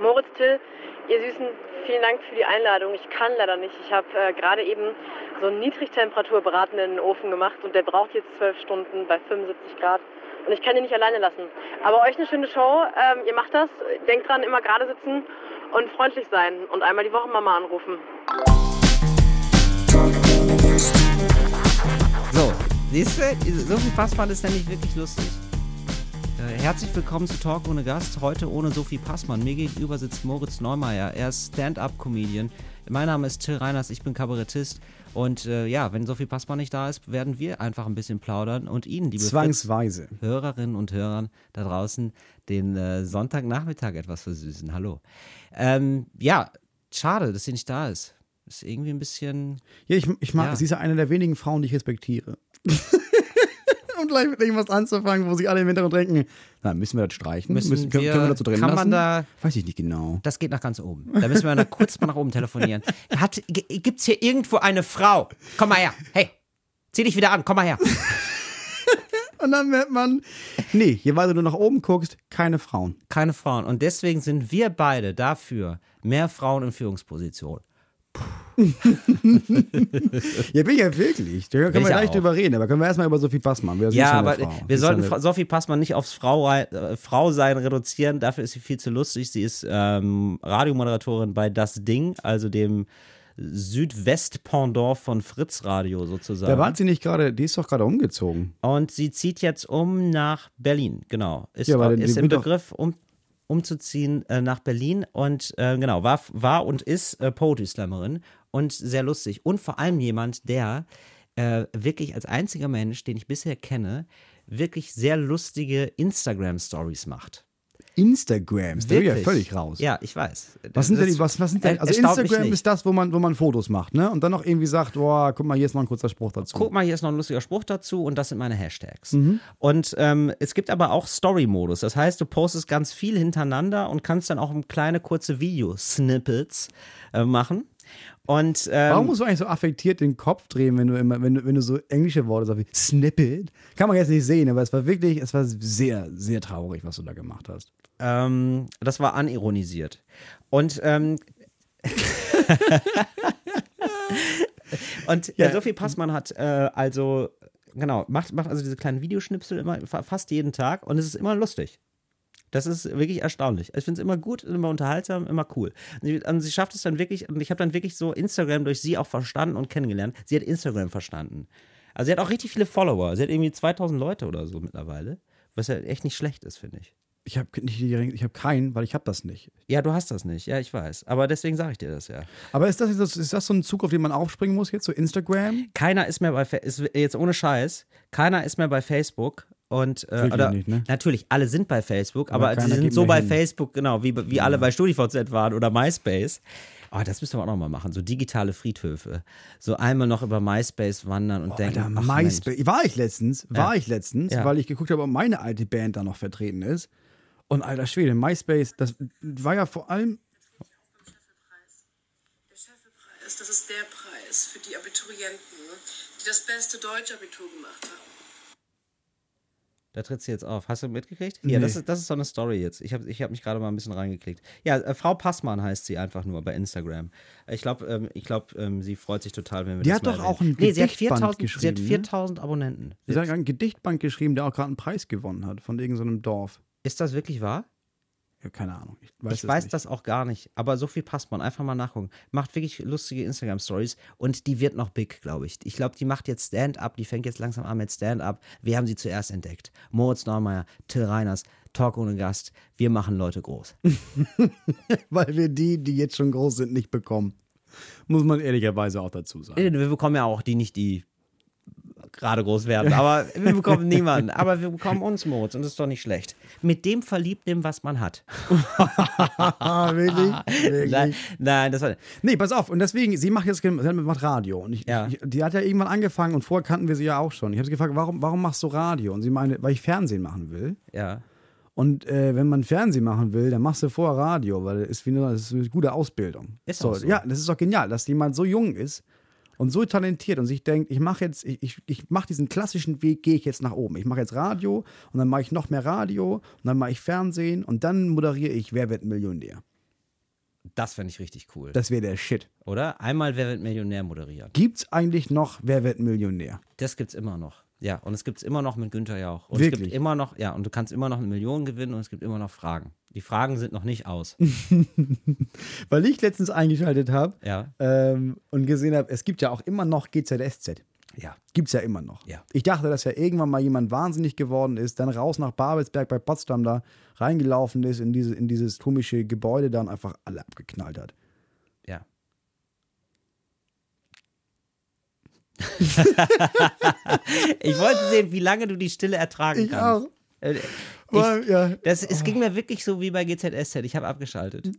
Moritz Till, ihr Süßen, vielen Dank für die Einladung. Ich kann leider nicht. Ich habe äh, gerade eben so einen Niedrigtemperaturbraten in den Ofen gemacht und der braucht jetzt zwölf Stunden bei 75 Grad. Und ich kann ihn nicht alleine lassen. Aber euch eine schöne Show. Ähm, ihr macht das. Denkt dran, immer gerade sitzen und freundlich sein und einmal die Woche Mama anrufen. So, siehst du, so viel Passmann ist nämlich wirklich lustig. Äh, herzlich willkommen zu Talk ohne Gast. Heute ohne Sophie Passmann. Mir gegenüber sitzt Moritz Neumeier. Er ist Stand-up-Comedian. Mein Name ist Till Reiners, ich bin Kabarettist. Und äh, ja, wenn Sophie Passmann nicht da ist, werden wir einfach ein bisschen plaudern und Ihnen, liebe Zwangsweise. Hörerinnen und Hörern da draußen, den äh, Sonntagnachmittag etwas versüßen. Hallo. Ähm, ja, schade, dass sie nicht da ist. Ist irgendwie ein bisschen. Ja, ich, ich mag, Ja. sie ist ja eine der wenigen Frauen, die ich respektiere. Und gleich mit irgendwas anzufangen, wo sich alle im Hintergrund denken, na, müssen wir das streichen? Müssen können, wir- können wir dazu drin kann lassen? man da- Weiß ich nicht genau. Das geht nach ganz oben. Da müssen wir noch kurz mal nach oben telefonieren. Hat, g- gibt's hier irgendwo eine Frau? Komm mal her. Hey, zieh dich wieder an. Komm mal her. Und dann merkt man, nee, je weiter du nach oben guckst, keine Frauen. Keine Frauen. Und deswegen sind wir beide dafür, mehr Frauen in Führungspositionen. Ja, bin ich ja wirklich. Da können Bin wir gleich auch. drüber reden, aber können wir erstmal über Sophie Passmann. Ja, aber Frau? wir sollten Fra- Sophie Passmann nicht aufs Frau, äh, Frau sein reduzieren. Dafür ist sie viel zu lustig. Sie ist ähm, Radiomoderatorin bei Das Ding, also dem Südwest-Pendant von Fritz Radio sozusagen. Da war sie nicht gerade, die ist doch gerade umgezogen. Und sie zieht jetzt um nach Berlin, genau. Ist, Ja, die ist im Begriff, um, umzuziehen äh, nach Berlin und äh, genau, war, war und ist äh, Poetry Slammerin und sehr lustig. Und vor allem jemand, der äh, wirklich als einziger Mensch, den ich bisher kenne, wirklich sehr lustige Instagram-Stories macht. Instagrams, da bin ich ja völlig raus. Ja, ich weiß. Was sind denn die, was, was sind denn, also Instagram ist das, wo man, wo man Fotos macht, ne? Und dann noch irgendwie sagt, boah, guck mal, hier ist noch ein kurzer Spruch dazu. Guck mal, hier ist noch ein lustiger Spruch dazu und das sind meine Hashtags. Mhm. Und ähm, es gibt aber auch Story-Modus. Das heißt, du postest ganz viel hintereinander und kannst dann auch kleine kurze Video-Snippets äh, machen. Und ähm, Warum musst du eigentlich so affektiert den Kopf drehen, wenn du immer, wenn du, wenn du so englische Worte sagst wie Snippet? Kann man jetzt nicht sehen, aber es war wirklich, es war sehr, sehr traurig, was du da gemacht hast. ähm, das war anironisiert. Und ähm, Und Ja. äh, Sophie Passmann hat äh, also, genau, macht, macht also diese kleinen Videoschnipsel immer fa- fast jeden Tag und es ist immer lustig. Das ist wirklich erstaunlich. Ich finde es immer gut, immer unterhaltsam, immer cool. Und sie, und sie schafft es dann wirklich, und ich habe dann wirklich so Instagram durch sie auch verstanden und kennengelernt. Sie hat Instagram verstanden. Also sie hat auch richtig viele Follower. Sie hat irgendwie 2000 Leute oder so mittlerweile. Was ja echt nicht schlecht ist, finde ich. Ich habe nicht, ich habe keinen, weil ich habe das nicht. Ja, du hast das nicht. Ja, ich weiß. Aber deswegen sage ich dir das ja. Aber ist das, ist das so ein Zug, auf den man aufspringen muss jetzt, so Instagram? Keiner ist mehr bei Fa- ist jetzt ohne Scheiß, keiner ist mehr bei Facebook und äh, oder, nicht, ne? natürlich alle sind bei Facebook, Aber aber, sie sind so bei hin. Facebook genau wie wie alle bei StudiVZ waren oder MySpace. Oh, das müssen wir auch noch mal machen, so digitale Friedhöfe. So einmal noch über MySpace wandern und denken, Alter, ach, Mensch. MySpace. War ich letztens, war ich letztens, Ja. weil ich geguckt habe, ob meine alte Band da noch vertreten ist. Und alter Schwede, MySpace, das war ja vor allem. Der Scheffelpreis, das ist der Preis für die Abiturienten, die das beste Deutschabitur gemacht haben. Da tritt sie jetzt auf. Hast du mitgekriegt? Ja, Nee. das ist, das ist so eine Story jetzt. Ich habe ich hab mich gerade mal ein bisschen reingeklickt. Ja, äh, Frau Passmann heißt sie einfach nur bei Instagram. Ich glaube, ähm, ich glaub, ähm, sie freut sich total, wenn wir Die das hat doch erwähnen. auch ein nee, sie hat Gedichtband 4000 Sie hat geschrieben, ne? 4000 Abonnenten. Sie hat ein Gedichtband geschrieben, der auch gerade einen Preis gewonnen hat von irgendeinem Dorf. Ist das wirklich wahr? Keine Ahnung. Ich weiß, ich es weiß nicht. das auch gar nicht. Aber Sophie Passmann, einfach mal nachgucken. Macht wirklich lustige Instagram-Stories und die wird noch big, glaube ich. Ich glaube, die macht jetzt Stand-up, die fängt jetzt langsam an mit Stand-up. Wir haben sie zuerst entdeckt. Moritz Neumeier, Till Reiners, Talk ohne Gast. Wir machen Leute groß. Weil wir die, die jetzt schon groß sind, nicht bekommen. Muss man ehrlicherweise auch dazu sagen. Wir bekommen ja auch die nicht, die gerade groß werden. Aber wir bekommen niemanden. Aber wir bekommen uns, Moritz. Und das ist doch nicht schlecht. Mit dem verliebt was man hat. Wirklich? wirklich? Nein, nein, das war. Nee, pass auf. Und deswegen, sie macht jetzt sie macht Radio. Und ich, Ja. ich, die hat ja irgendwann angefangen und vorher kannten wir sie ja auch schon. Ich habe sie gefragt, warum, warum machst du Radio? Und sie meinte, weil ich Fernsehen machen will. Ja. Und äh, wenn man Fernsehen machen will, dann machst du vorher Radio, weil das ist, wie eine, das ist eine gute Ausbildung. Ist so, so. Ja, das ist doch genial, dass jemand so jung ist und so talentiert und sich denkt, ich mache jetzt, ich, ich, ich mache diesen klassischen Weg, gehe ich jetzt nach oben. Ich mache jetzt Radio und dann mache ich noch mehr Radio und dann mache ich Fernsehen und dann moderiere ich Wer wird Millionär. Das fände ich richtig cool. Das wäre der Shit. oder? Einmal Wer wird Millionär moderieren. Gibt's eigentlich noch Wer wird Millionär? Das gibt's immer noch. Ja, und es gibt's immer noch mit Günther Jauch. Und es Wirklich? gibt immer noch, ja, und du kannst immer noch eine Million gewinnen und es gibt immer noch Fragen. Die Fragen sind noch nicht aus. Weil ich letztens eingeschaltet habe Ja. ähm, und gesehen habe, es gibt ja auch immer noch GZSZ. Ja. Gibt's ja immer noch. Ja. Ich dachte, dass ja irgendwann mal jemand wahnsinnig geworden ist, dann raus nach Babelsberg bei Potsdam da reingelaufen ist in, diese, in dieses komische Gebäude da und einfach alle abgeknallt hat. Ja. Ich wollte sehen, wie lange du die Stille ertragen kannst. Äh, Weil, Ich, ja. das, es ging mir wirklich so wie bei GZSZ. Ich habe abgeschaltet.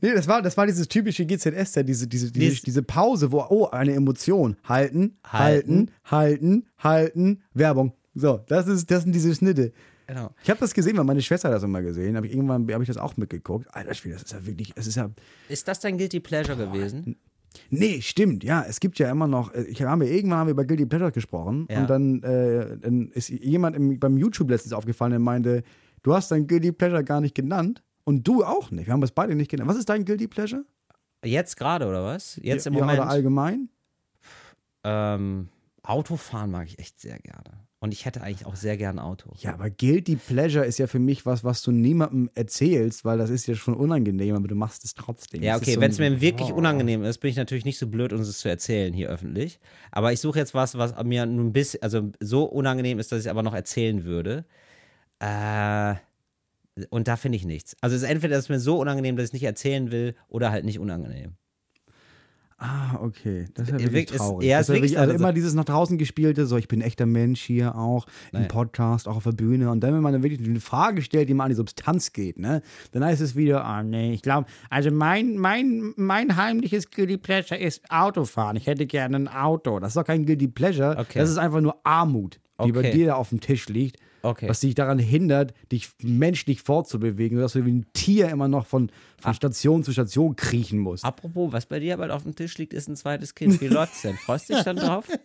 Nee, das war, das war dieses typische GZSZ, diese, diese, diese, Dies- diese Pause, wo, oh, eine Emotion. Halten, Halten. halten, halten, halten, Werbung. So, das, ist, das sind diese Schnitte. Genau. Ich habe das gesehen, weil meine Schwester das immer gesehen. Hab ich, irgendwann habe ich das auch mitgeguckt. Alter Schwede, das ist ja wirklich, es ist ja. Ist das dein Guilty Pleasure gewesen? Nee, stimmt, ja. Es gibt ja immer noch, äh, ich habe irgendwann haben wir über Guilty Pleasure gesprochen Ja. und dann, äh, dann ist jemand im, beim YouTube letztens aufgefallen, der meinte, du hast dein Guilty Pleasure gar nicht genannt und du auch nicht. Wir haben es beide nicht genannt. Was ist dein Guilty Pleasure? Jetzt gerade, oder was? Jetzt im ja, Moment? Oder allgemein? Ähm, Autofahren mag ich echt sehr gerne. Und ich hätte eigentlich auch sehr gerne ein Auto. Ja, aber Guilty Pleasure ist ja für mich was, was du niemandem erzählst, weil das ist ja schon unangenehm, aber du machst es trotzdem. Ja, okay, so wenn es mir wirklich Oh. unangenehm ist, bin ich natürlich nicht so blöd, uns es zu erzählen hier öffentlich. Aber ich suche jetzt was, was mir ein bisschen, also so unangenehm ist, dass ich es aber noch erzählen würde. Äh, und da finde ich nichts. Also es ist entweder ist mir so unangenehm, dass ich es nicht erzählen will, oder halt nicht unangenehm. Ah, okay. Das ist ja wirklich ist- traurig. ja, das ist wirklich- also also- immer dieses nach draußen gespielte, so ich bin echter Mensch hier auch, im Naja. Podcast, auch auf der Bühne. Und dann, wenn man dann wirklich eine Frage stellt, die mal an die Substanz geht, ne, dann heißt es wieder, ah nee, ich glaube, also mein, mein, mein heimliches Guilty Pleasure ist Autofahren. Ich hätte gerne ein Auto. Das ist doch kein Guilty Pleasure. Okay. Das ist einfach nur Armut, die bei Okay. dir da auf dem Tisch liegt. Okay. Was dich daran hindert, dich menschlich fortzubewegen, sodass du wie ein Tier immer noch von, Ah. von Station zu Station kriechen musst. Apropos, was bei dir bald auf dem Tisch liegt, ist ein zweites Kind. Wie läuft's denn? Freust du dich dann drauf?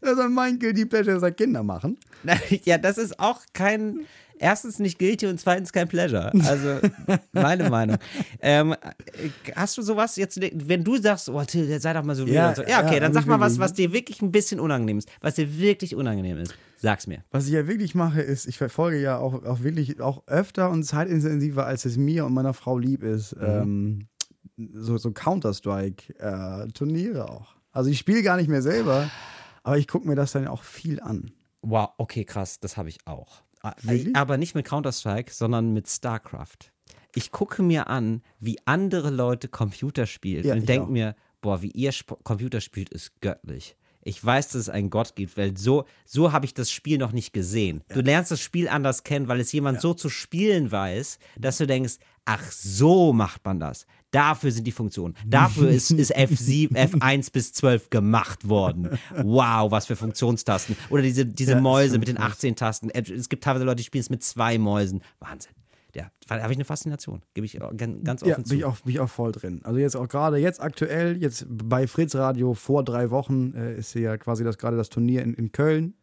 Also mein Guilty Pleasure ist halt Kinder machen. ja, das ist auch kein. Erstens nicht guilty und zweitens kein Pleasure. Also, meine Meinung. Ähm, äh, hast du sowas jetzt, wenn du sagst, oh, Till, sei doch mal so Ja, so. Ja, okay, ja, dann sag mal was, was dir wirklich ein bisschen unangenehm ist. Was dir wirklich unangenehm ist. Sag's mir. Was ich ja wirklich mache, ist, ich verfolge ja auch, auch wirklich auch öfter und zeitintensiver, als es mir und meiner Frau lieb ist, ähm, so, so Counter-Strike-Turniere auch. Also ich spiele gar nicht mehr selber, aber ich gucke mir das dann auch viel an. Wow, okay, krass, das habe ich auch. Ah, Wirklich? Aber nicht mit Counter-Strike, sondern mit StarCraft. Ich gucke mir an, wie andere Leute Computer spielen Ja, und denke mir, boah, wie ihr Sp Computer spielt, ist göttlich. Ich weiß, dass es einen Gott gibt, weil so, so habe ich das Spiel noch nicht gesehen. Du lernst das Spiel anders kennen, weil es jemand so zu spielen weiß, dass du denkst, ach, so macht man das. Dafür sind die Funktionen. Dafür ist, ist F7, F1 bis 12 gemacht worden. Wow, was für Funktionstasten. Oder diese, diese Ja, Mäuse mit den krass. 18 Tasten. Es gibt teilweise Leute, die spielen es mit zwei Mäusen. Wahnsinn. Ja, da habe ich eine Faszination. Gebe ich gan- ganz offen Ja, zu. bin ich, auch, bin ich auch voll drin. Also jetzt auch gerade, jetzt aktuell, jetzt bei Fritz Radio vor drei Wochen äh, ist ja quasi das gerade das Turnier in, in Köln.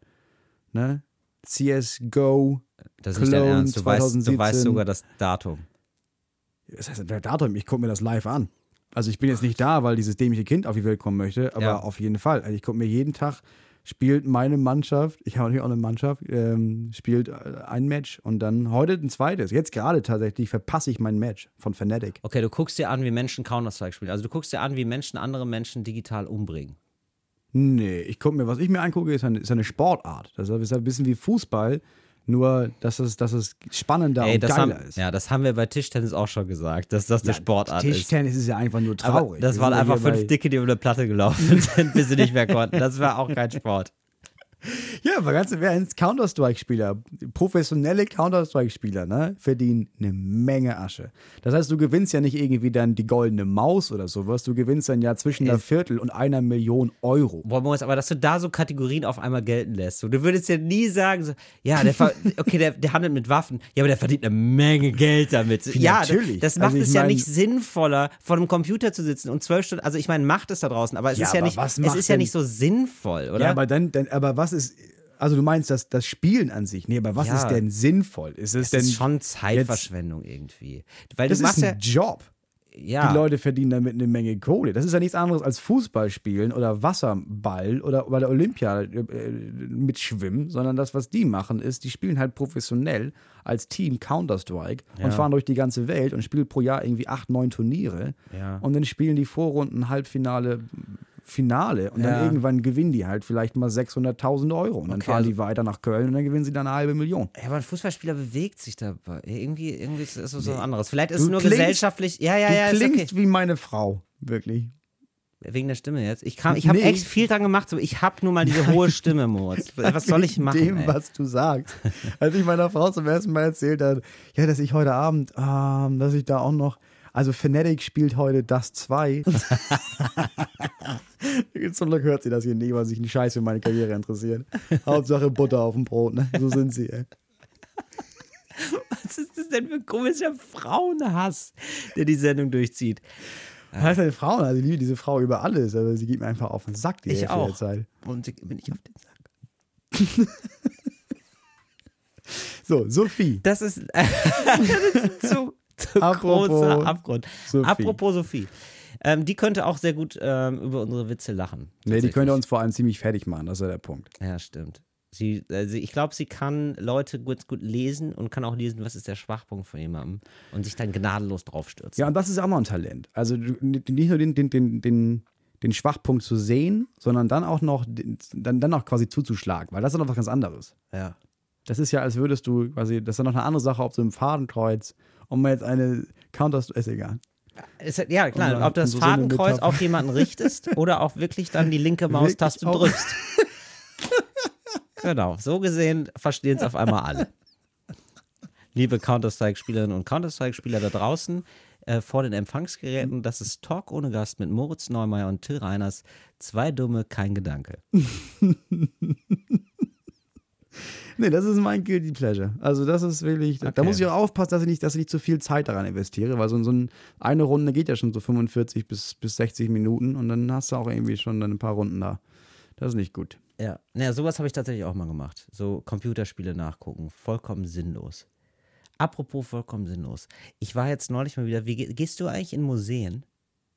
Ne? CSGO. das ist nicht dein Ernst. Du weißt, du 2017. weißt sogar das Datum. Das heißt, der Datum, ich gucke mir das live an. Also ich bin jetzt nicht da, weil dieses dämliche Kind auf die Welt kommen möchte, aber Ja. auf jeden Fall. Also ich gucke mir jeden Tag, spielt meine Mannschaft, ich habe natürlich auch eine Mannschaft, ähm, spielt äh, ein Match und dann heute ein zweites. Jetzt gerade tatsächlich verpasse ich mein Match von Fnatic. Okay, du guckst dir an, wie Menschen Counter-Strike spielen. Also du guckst dir an, wie Menschen andere Menschen digital umbringen. Nee, ich gucke mir, was ich mir angucke, ist eine, ist eine Sportart. Das ist ein bisschen wie Fußball, nur dass es, dass es spannender Ey, und das haben, geiler ist. ja, das haben wir bei Tischtennis auch schon gesagt, dass das eine Sportart ist. Tischtennis ist ja einfach nur Aber traurig. das Wir waren ja einfach fünf Dicke, die über eine Platte gelaufen sind, bis sie nicht mehr konnten. Das war auch kein Sport. Ja, aber ganz im Ernst, Counter-Strike-Spieler, professionelle Counter-Strike-Spieler, ne, verdienen eine Menge Asche. Das heißt, du gewinnst ja nicht irgendwie dann die goldene Maus oder sowas, du gewinnst dann ja zwischen einer Viertel und einer Million Euro. Boah, Moritz, aber dass du da so Kategorien auf einmal gelten lässt. So, du würdest ja nie sagen, so, ja, der, okay, der, der handelt mit Waffen, ja, aber der verdient eine Menge Geld damit. ja, natürlich. Das macht Also es ja nicht sinnvoller, vor einem Computer zu sitzen und zwölf Stunden, also ich meine, macht es da draußen, aber es Ja, ist ja nicht, es ist ja nicht so sinnvoll, oder? Ja, aber dann, dann, aber was ist, Also du meinst das, das Spielen an sich? Nee, aber was Ja. ist denn sinnvoll? Ist es Das denn ist schon Zeitverschwendung irgendwie. Weil das ist machst ja, ein Job. ja, Die Leute verdienen damit eine Menge Kohle. Das ist ja nichts anderes als Fußball spielen oder Wasserball oder bei der Olympia äh, äh, mitschwimmen, sondern das, was die machen, ist, die spielen halt professionell als Team Counter-Strike Ja. und fahren durch die ganze Welt und spielen pro Jahr irgendwie acht, neun Turniere. Und dann spielen die Vorrunden, Halbfinale, Finale und Ja. dann irgendwann gewinnen die halt vielleicht mal 600.000 Euro und dann Okay, fahren also- die weiter nach Köln und dann gewinnen sie dann eine halbe Million. Ja, aber ein Fußballspieler bewegt sich dabei. Irgendwie, irgendwie ist es was anderes. Vielleicht ist Du es nur klingst- gesellschaftlich. Ja, ja, du ja, ist klingst okay. wie meine Frau, wirklich. Wegen der Stimme jetzt. Ich, kann- ich habe Nee. echt viel dran gemacht. So, ich habe nur mal diese hohe Stimme, Moritz. Was soll ich machen? dem, ey? was du sagst. Als ich meiner Frau zum ersten Mal erzählt habe, ja, dass ich heute Abend, ähm, dass ich da auch noch, also Fnatic spielt heute das 2. Zum Glück hört sie das hier nie, weil sich ein Scheiß für meine Karriere interessiert. Hauptsache Butter auf dem Brot, ne? So sind sie, ey. Was ist das denn für ein komischer Frauenhass, der die Sendung durchzieht? Das ist eine Frau, also ich liebe diese Frau über alles, aber sie geht mir einfach auf den Sack die Ich auch. Zeit. Und bin ich auf den Sack. So, Sophie. Das ist, das ist zu Apropos großer Abgrund. Sophie. Apropos Sophie. Ähm, die könnte auch sehr gut ähm, über unsere Witze lachen. Nee, die könnte uns vor allem ziemlich fertig machen, das ist ja der Punkt. Ja, stimmt. Sie, sie, ich glaube, sie kann Leute gut, gut lesen und kann auch lesen, was ist der Schwachpunkt von jemandem und sich dann gnadenlos draufstürzen. Ja, und das ist auch noch ein Talent. Also nicht nur den, den, den, den, den Schwachpunkt zu sehen, sondern dann auch noch dann, dann auch quasi zuzuschlagen, weil das ist noch was ganz anderes. ja. Das ist ja, als würdest du quasi, das ist dann noch eine andere Sache, ob du im Fadenkreuz, um mal jetzt eine Counter, ist egal. Ist, ja- ja, klar, dann ob du das so Fadenkreuz auf jemanden richtest oder auch wirklich dann die linke Maustaste drückst. genau, so gesehen verstehen es auf einmal alle. Liebe Counter-Strike-Spielerinnen und Counter-Strike-Spieler da draußen, äh, vor den Empfangsgeräten, das ist Talk ohne Gast mit Moritz Neumeier und Till Reiners. Zwei Dumme, kein Gedanke. Nee, das ist mein Guilty Pleasure. Also das ist wirklich, da Okay. muss ich auch aufpassen, dass ich nicht, dass ich nicht zu viel Zeit daran investiere, weil so, so ein, eine Runde geht ja schon so 45 bis, bis 60 Minuten und dann hast du auch irgendwie schon dann ein paar Runden da. Das ist nicht gut. Ja, naja, sowas habe ich tatsächlich auch mal gemacht. So Computerspiele nachgucken. Vollkommen sinnlos. Apropos vollkommen sinnlos. Ich war jetzt neulich mal wieder. Wie ge- gehst du eigentlich in Museen?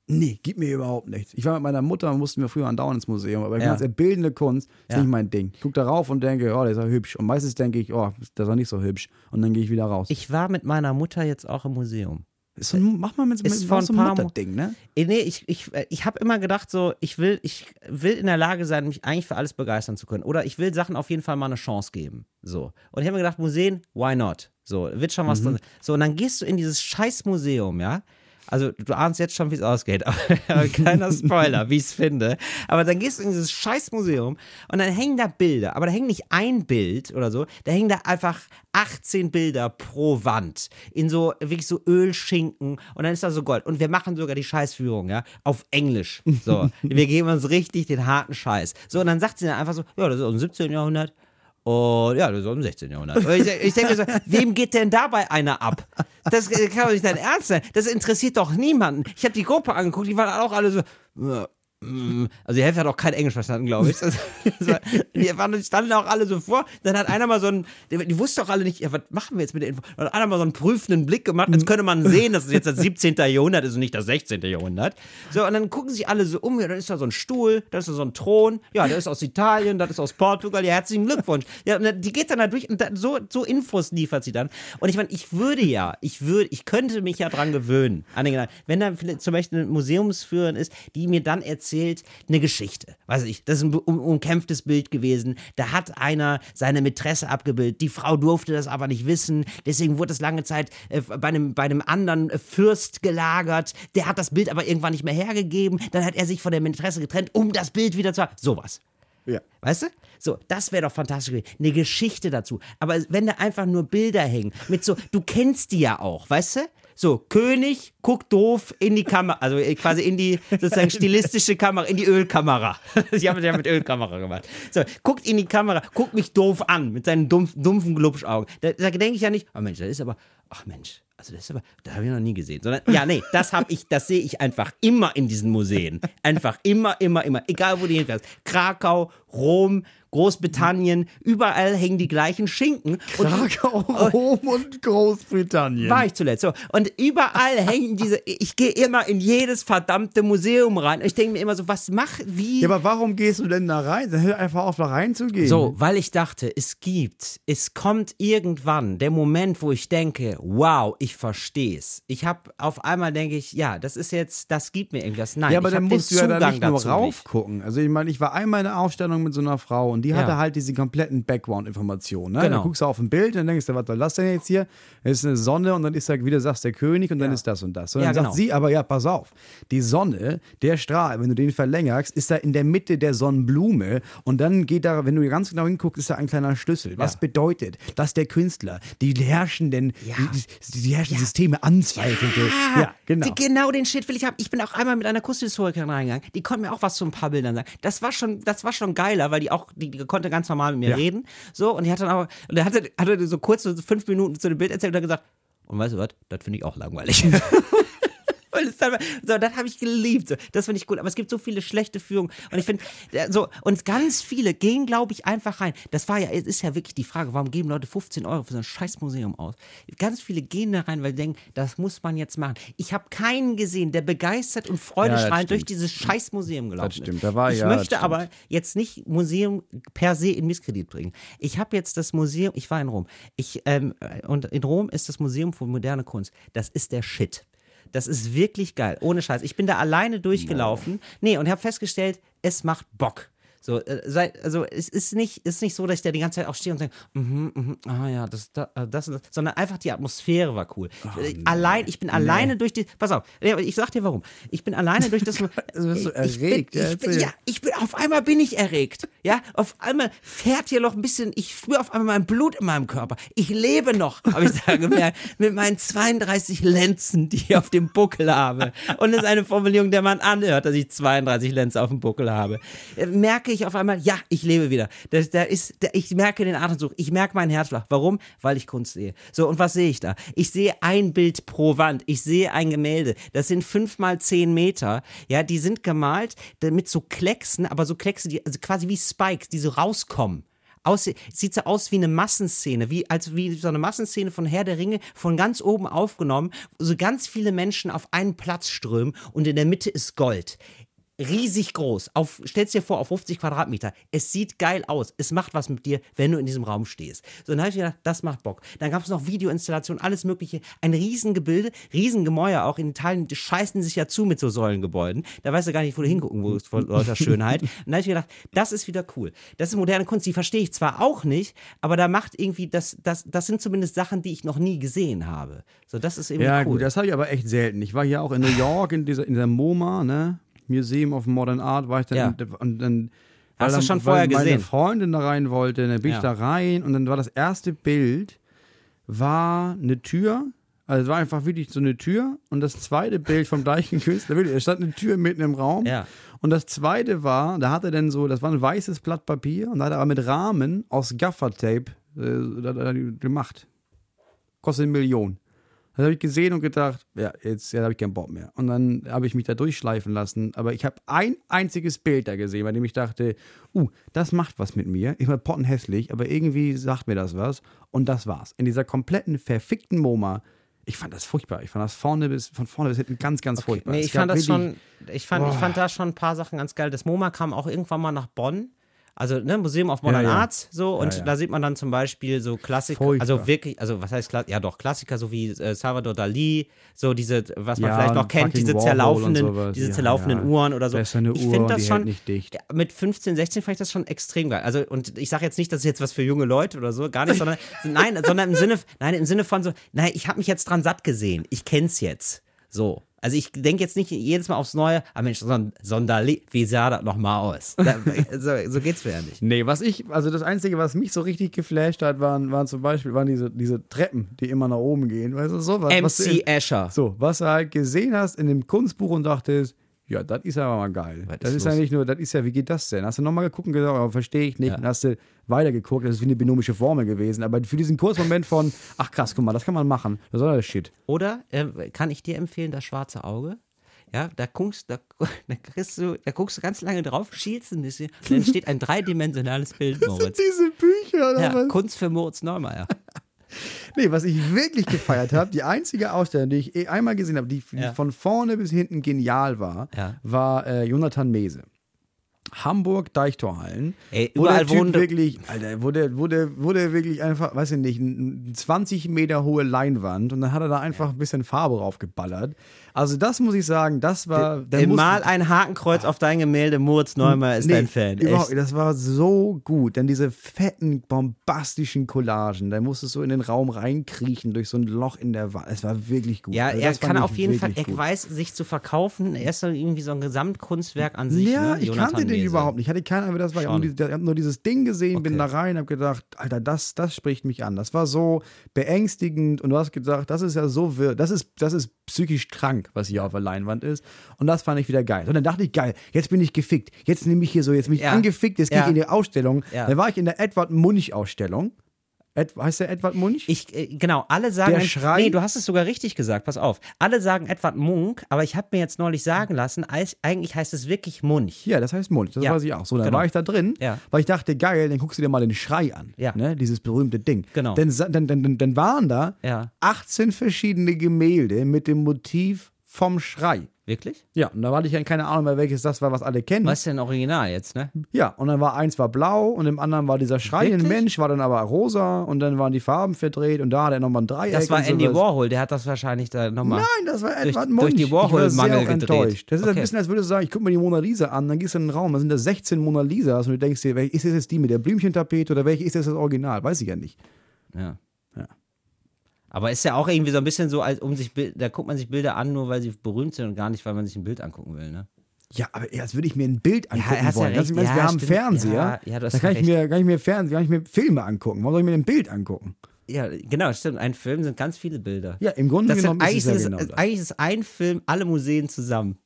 Nee, gibt mir überhaupt nichts. Ich war mit meiner Mutter, mussten wir früher andauernd ins Museum, aber Ja. ja. bildende Kunst ist Ja. nicht mein Ding. Ich gucke darauf und denke, oh, der ist ja hübsch. Und meistens denke ich, oh, das ist ja nicht so hübsch. Und dann gehe ich wieder raus. Ich war mit meiner Mutter jetzt auch im Museum. ist so ein, mach mal mit, Ist mit vor so ein Mutterding, ne? Eh, Nee, ich, ich, äh, ich habe immer gedacht, so, ich will, ich will in der Lage sein, mich eigentlich für alles begeistern zu können. Oder ich will Sachen auf jeden Fall mal eine Chance geben. So. Und ich habe mir gedacht, Museen, why not? So, wird schon was drin. So, und dann gehst du in dieses scheiß Museum, ja? Also, du ahnst jetzt schon, wie es ausgeht, aber keiner Spoiler, wie ich es finde. Aber dann gehst du in dieses scheiß Museum und dann hängen da Bilder, aber da hängt nicht ein Bild oder so, da hängen da einfach 18 Bilder pro Wand in so wirklich so Ölschinken und dann ist da so Gold. Und wir machen sogar die Scheißführung, ja, auf Englisch. So, wir geben uns richtig den harten Scheiß. So, und dann sagt sie dann einfach so, ja, das ist aus dem 17. Jahrhundert. Und ja, das aus dem 16. Jahrhundert. Und ich, ich denke so, wem geht denn dabei einer ab? Das kann doch nicht dein Ernst sein. Das interessiert doch niemanden. Ich habe die Gruppe angeguckt, die waren auch alle so. "Ja, mm." Also die Hälfte hat auch kein Englisch verstanden, glaube ich. Das war, die waren, standen auch alle so vor. Dann hat einer mal so einen, die, wussten doch alle nicht, ja, was machen wir jetzt mit der Info? Dann hat einer mal so einen prüfenden Blick gemacht, als könnte man sehen, dass es jetzt das 17. Jahrhundert ist und nicht das 16. Jahrhundert. So, und dann gucken sich alle so um, ja, dann ist da so ein Stuhl, da ist da so ein Thron, ja, der ist aus Italien, das ist aus Portugal, ja, herzlichen Glückwunsch. Ja, die geht dann da durch und da, so, so Infos liefert sie dann. Und ich meine, ich würde ja, ich würde, ich könnte mich ja dran gewöhnen, an den Gedanken. Wenn da zum Beispiel eine Museumsführerin ist, die mir dann erzählt, eine Geschichte. Weiß ich, das ist ein um, umkämpftes Bild gewesen. Da hat einer seine Mätresse abgebildet. Die Frau durfte das aber nicht wissen. Deswegen wurde es lange Zeit äh, bei, einem, bei einem anderen äh, Fürst gelagert. Der hat das Bild aber irgendwann nicht mehr hergegeben. Dann hat er sich von der Mätresse getrennt, um das Bild wieder zu haben. Sowas. Ja. Weißt du? So, das wäre doch fantastisch gewesen. Eine Geschichte dazu. Aber wenn da einfach nur Bilder hängen, mit so, du kennst die ja auch, weißt du? So, König guckt doof in die Kamera, also äh, quasi in die sozusagen stilistische Kamera, in die Ölkamera. Ich habe ja mit Ölkamera gemacht. So, guckt in die Kamera, guckt mich doof an mit seinen dumpf, dumpfen Glubschaugen. Da, da denke ich ja nicht, oh Mensch, das ist aber, ach Mensch, also das ist aber, da habe ich noch nie gesehen. Sondern, ja, nee, das habe ich, das sehe ich einfach immer in diesen Museen. Einfach immer, immer, immer. Egal wo du hinfährst. Krakau, Rom, Großbritannien, überall hängen die gleichen Schinken. Und Krakau, Rom und Großbritannien. war ich zuletzt. So. Und überall hängen diese. Ich gehe immer in jedes verdammte Museum rein. Ich denke mir immer so, was mach, wie. ja, aber warum gehst du denn da rein? Dann hör einfach auf, da reinzugehen. So, weil ich dachte, es gibt, es kommt irgendwann der Moment, wo ich denke, wow, ich verstehe es. Ich habe auf einmal denke ich, ja, das ist jetzt, das gibt mir irgendwas. Nein, Ja, aber dann musst du ja da nicht nur raufgucken. Also ich meine, ich war einmal in einer Aufstellung mit so einer Frau und die hatte Ja. halt diese kompletten Background-Informationen. Ne? Genau. Dann guckst du auf ein Bild und dann denkst du, was soll das denn jetzt hier? Es ist eine Sonne und dann ist da, wie du sagst, der König und dann ist das und das. Und Ja, dann sagt genau. sie aber, ja, pass auf, die Sonne, der Strahl, wenn du den verlängerst, ist da in der Mitte der Sonnenblume und dann geht da, wenn du ganz genau hinguckst, ist da ein kleiner Schlüssel. Was Ja. bedeutet, dass der Künstler die herrschenden, die, die herrschenden Systeme anzweifelte? Ja, genau. Genau den Shit will ich haben. Ich bin auch einmal mit einer Kunsthistorikerin reingegangen. Die konnte mir auch was zu ein paar Bildern sagen. Das war schon, das war schon geiler, weil die auch, die, die konnte ganz normal mit mir Ja. reden. So, und die hat dann aber, und der hatte, hatte so kurz so fünf Minuten zu dem Bild erzählt und hat gesagt, und weißt du was, das finde ich auch langweilig. Weil es dann, so, das habe ich geliebt. So, das finde ich gut. Aber es gibt so viele schlechte Führungen. Und ich finde, äh, so, und ganz viele gehen, glaube ich, einfach rein. Das war ja, es ist ja wirklich die Frage, warum geben Leute 15 Euro für so ein scheiß Museum aus? Ganz viele gehen da rein, weil sie denken, das muss man jetzt machen. Ich habe keinen gesehen, der begeistert und freudestrahlend Ja, durch dieses scheiß Museum gelaufen Das stimmt, ist. da war- ich ja, das möchte aber jetzt nicht Museum per se in Misskredit bringen. Ich habe jetzt das Museum, ich war in Rom. Ich, ähm, und in Rom ist das Museum für moderne Kunst. Das ist der Shit. Das ist wirklich geil. Ohne Scheiß. Ich bin da alleine durchgelaufen. Nee, und habe festgestellt, es macht Bock. So, äh, sei, also es ist nicht, ist nicht so, dass ich da die ganze Zeit auch stehe und denke, mhm, mhm, ah ja, das, da, äh, das, das, sondern einfach die Atmosphäre war cool. Äh, Allein, ich bin alleine durch die, pass auf, ich sag dir warum. Ich bin alleine durch das, Also bist du ich bin, erregt, ich bin, ja, ich bin, auf einmal bin ich erregt. Ja, auf einmal fährt hier noch ein bisschen, ich spüre auf einmal mein Blut in meinem Körper. Ich lebe noch, habe ich da gemerkt, mit meinen 32 Lenzen, die ich auf dem Buckel habe. Und das ist eine Formulierung, der man anhört, dass ich 32 Lenzen auf dem Buckel habe. Merke ich auf einmal, ja, ich lebe wieder. Da, da ist, da, ich merke den Atemzug, ich merke meinen Herzschlag. Warum? Weil ich Kunst sehe. So, und was sehe ich da? Ich sehe ein Bild pro Wand. Ich sehe ein Gemälde. Das sind fünf mal zehn Meter. Ja, die sind gemalt mit so Klecksen, aber so Kleckse, die also quasi wie Spikes, die so rauskommen. Aus, sieht so aus wie eine Massenszene, wie, als wie so eine Massenszene von Herr der Ringe, von ganz oben aufgenommen, wo so ganz viele Menschen auf einen Platz strömen und in der Mitte ist Gold. Riesig groß. Auf, stell's dir vor, auf 50 Quadratmeter. Es sieht geil aus. Es macht was mit dir, wenn du in diesem Raum stehst. So, dann habe ich gedacht, das macht Bock. Dann gab es noch Videoinstallationen, alles Mögliche. Ein Riesengebilde, Riesengemäuer auch. In Italien die scheißen sich ja zu mit so Säulengebäuden. Da weißt du gar nicht, wo du hingucken musst vor lauter Schönheit. Und da habe ich gedacht, das ist wieder cool. Das ist moderne Kunst. Die verstehe ich zwar auch nicht, aber da macht irgendwie, das, das, das sind zumindest Sachen, die ich noch nie gesehen habe. So, das ist irgendwie Ja, cool. gut, das habe ich aber echt selten. Ich war hier auch in New York, in dieser, in der MoMA, ne? Museum of Modern Art, war ich dann. Ja. Und dann Hast du schon vorher weil meine gesehen? Freundin da rein wollte, dann bin Ja. ich da rein und dann war das erste Bild, war eine Tür. Also es war einfach wirklich so eine Tür und das zweite Bild vom gleichen Künstler, wirklich, es stand eine Tür mitten im Raum Ja. und das zweite war, da hat er dann so, das war ein weißes Blatt Papier und da hat er aber mit Rahmen aus Gaffertape äh, gemacht. Kostet eine Million. Das habe ich gesehen und gedacht, ja, jetzt, jetzt habe ich keinen Bock mehr. Und dann habe ich mich da durchschleifen lassen. Aber ich habe ein einziges Bild da gesehen, bei dem ich dachte, uh, das macht was mit mir. Ich war pottenhässlich, aber irgendwie sagt mir das was. Und das war's. In dieser kompletten, verfickten MoMA. Ich fand das furchtbar. Ich fand das vorne bis, von vorne bis hinten ganz, ganz furchtbar. Nee, ich fand das schon, ich fand, ich fand da schon ein paar Sachen ganz geil. Das MoMA kam auch irgendwann mal nach Bonn. Also, ne, Museum of Modern Ja, ja. Arts, so, und Ja, da sieht man dann zum Beispiel so Klassiker, Furchtbar. also wirklich, also was heißt Klassiker, ja doch, Klassiker, so wie äh, Salvador Dali, so diese, was man vielleicht noch kennt, diese Warhol zerlaufenden, diese zerlaufenden. Uhren oder so. Besser eine ich Uhr finde das schon, mit 15, 16 fand ich das schon extrem geil. Also, und ich sage jetzt nicht, das ist jetzt was für junge Leute oder so, gar nicht, sondern, nein, sondern im Sinne, nein, im Sinne von so, nein, ich habe mich jetzt dran satt gesehen, ich kenn's jetzt. So. Also ich denke jetzt nicht jedes Mal aufs Neue, ah Mensch, Sonderli, wie sah das nochmal aus? Da, so, so geht's mir ja nicht. Nee, was ich, also das Einzige, was mich so richtig geflasht hat, waren, waren zum Beispiel waren diese, diese Treppen, die immer nach oben gehen. Weißt du, sowas. was du MC in- Escher. So, was du halt gesehen hast in dem Kunstbuch und dachtest, ja, das ist aber mal geil. Was das ist ist ja nicht nur, das ist ja, wie geht das denn? Hast du nochmal geguckt und gesagt, oh, verstehe ich nicht. Ja. Und hast du weitergeguckt, das ist wie eine binomische Formel gewesen. Aber für diesen Kurzmoment von, ach krass, guck mal, das kann man machen. Das ist doch das Shit. Oder äh, kann ich dir empfehlen, das schwarze Auge? Ja, da guckst, da, da kriegst du, da guckst du ganz lange drauf, schielst ein bisschen und dann entsteht ein dreidimensionales Bild, Moritz. Diese Bücher oder Ja, was? Kunst für Moritz Neumeier. Nee, was ich wirklich gefeiert habe, die einzige Ausstellung, die ich eh einmal gesehen habe, die, Ja. von vorne bis hinten genial war, Ja. war äh, Jonathan Mese. Hamburg Deichtorhallen. Ey, wo der überall Typ wirklich, Alter, wo der, wo der, wo der wirklich einfach, weiß ich nicht, eine 20 Meter hohe Leinwand und dann hat er da einfach ein bisschen Farbe draufgeballert. Also das muss ich sagen, das war, der muss- mal ein Hakenkreuz auf dein Gemälde, Moritz Neumeier ist Nee, dein Fan. Überhaupt, Echt. das war so gut, denn diese fetten, bombastischen Collagen, da musstest du in den Raum reinkriechen durch so ein Loch in der Wand. Es war wirklich gut. Ja, Also er kann auf jeden Fall, er gut. weiß, sich zu verkaufen. Er ist irgendwie so ein Gesamtkunstwerk an sich. Ja, ne? ich Jonathan kannte den Mese. überhaupt nicht. Ich hatte keine Ahnung, das war. Ich habe Schon. nur, dieses Ding gesehen, bin da Okay. rein, habe gedacht, Alter, das, das spricht mich an. Das war so beängstigend und du hast gedacht, das ist ja so wirr, das ist, das ist psychisch krank, was hier auf der Leinwand ist. Und das fand ich wieder geil. Und dann dachte ich, geil, jetzt bin ich gefickt. Jetzt nehme ich hier so, jetzt bin ich Ja. angefickt, jetzt gehe Ja. ich in die Ausstellung. Ja. Dann war ich in der Edward Munch-Ausstellung. Ed, heißt der Edward Munch? Ich, äh, genau, alle sagen. Der Schrei- Nee, du hast es sogar richtig gesagt, pass auf. Alle sagen Edward Munk, aber ich habe mir jetzt neulich sagen lassen, eigentlich heißt es wirklich Munch. Ja, das heißt Munch, das Ja, weiß ich auch. So, dann genau. war ich da drin, Ja. weil ich dachte, geil, dann guckst du dir mal den Schrei an. Ja. Ne? Dieses berühmte Ding. Genau. Dann, dann, dann, dann, waren da Ja. 18 verschiedene Gemälde mit dem Motiv vom Schrei. Wirklich? Ja, und da hatte ich ja keine Ahnung mehr, welches das war, was alle kennen. Was ist denn Original jetzt, ne? Ja, und dann war eins war blau und im anderen war dieser schreiende Wirklich? Mensch, war dann aber rosa und dann waren die Farben verdreht und da hat er nochmal ein Dreieck. Das war Andy sowas. Warhol, der hat das wahrscheinlich da nochmal. Nein, das war Durch- Edward durch Munch. die ich war Warhol-Mangel gedreht. enttäuscht. Das ist ein Okay. bisschen, als würdest du sagen, ich guck mir die Mona Lisa an, dann gehst du in den Raum, da sind da 16 Mona Lisas und du denkst dir, welche ist das jetzt die mit der Blümchentapete oder welche ist das das Original? Weiß ich ja nicht. Ja. Ja. Aber ist ja auch irgendwie so ein bisschen so, als um sich da guckt man sich Bilder an, nur weil sie berühmt sind und gar nicht, weil man sich ein Bild angucken will, ne? Ja, aber als würde ich mir ein Bild angucken ja wollen. Das, recht. ich meine, Ja, wir haben stimmt. Fernseher, Ja, ja, da kann ich, mir, kann ich mir Fernsehen, kann ich mir Filme angucken. Warum soll ich mir ein Bild angucken? Ja, genau, stimmt. Ein Film sind ganz viele Bilder. Ja, im Grunde Das genommen ist eigentlich, es ja ist, genau das. eigentlich ist ein Film alle Museen zusammen.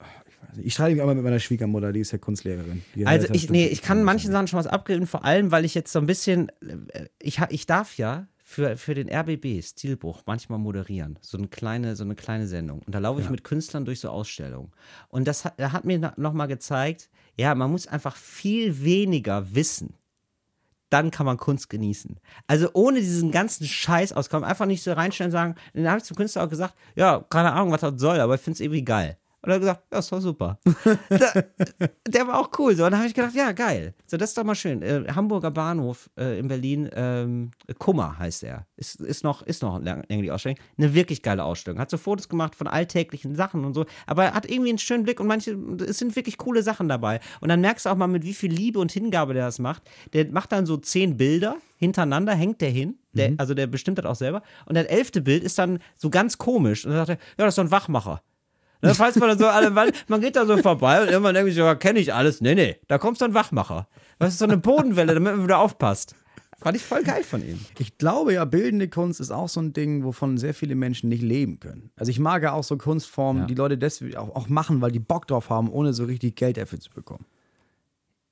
Ich streite mich einmal mit meiner Schwiegermutter, die ist ja Kunstlehrerin. Die Also ich, nee, ich kann manche Sachen schon was abgeben, vor allem, weil ich jetzt so ein bisschen, äh, ich, ich darf ja für, für den RBB Stilbruch manchmal moderieren, so eine kleine, so eine kleine Sendung. Und da laufe ich mit Künstlern durch so Ausstellungen. Und das hat, er hat mir nochmal gezeigt, ja, man muss einfach viel weniger wissen. Dann kann man Kunst genießen. Also ohne diesen ganzen Scheiß auskommen, einfach nicht so reinstellen und sagen, dann habe ich zum Künstler auch gesagt, ja, keine Ahnung, was das soll, aber ich finde es irgendwie geil. Und er hat gesagt, ja, ist doch super. da, der war auch cool. So. Und dann habe ich gedacht, ja, geil. So, das ist doch mal schön. Äh, Hamburger Bahnhof äh, in Berlin, ähm, Kummer heißt er. Ist, ist noch, ist noch länger die Ausstellung. Eine wirklich geile Ausstellung. Hat so Fotos gemacht von alltäglichen Sachen und so. Aber er hat irgendwie einen schönen Blick und manche, es sind wirklich coole Sachen dabei. Und dann merkst du auch mal, mit wie viel Liebe und Hingabe der das macht. Der macht dann so zehn Bilder hintereinander, hängt der hin. Der, Also der bestimmt das auch selber. Und das elfte Bild ist dann so ganz komisch. Und dann sagt er, ja, das ist so ein Wachmacher. Ne, falls man dann so alle, man, man geht da so vorbei und irgendwann denkt sich, ja, kenne ich alles. Nee, nee, da kommt so ein Wachmacher. Das ist so eine Bodenwelle, damit man wieder aufpasst. Fand ich voll geil von ihm. Ich glaube ja, bildende Kunst ist auch so ein Ding, wovon sehr viele Menschen nicht leben können. Also ich mag ja auch so Kunstformen, Ja. die Leute deswegen auch, auch machen, weil die Bock drauf haben, ohne so richtig Geld dafür zu bekommen.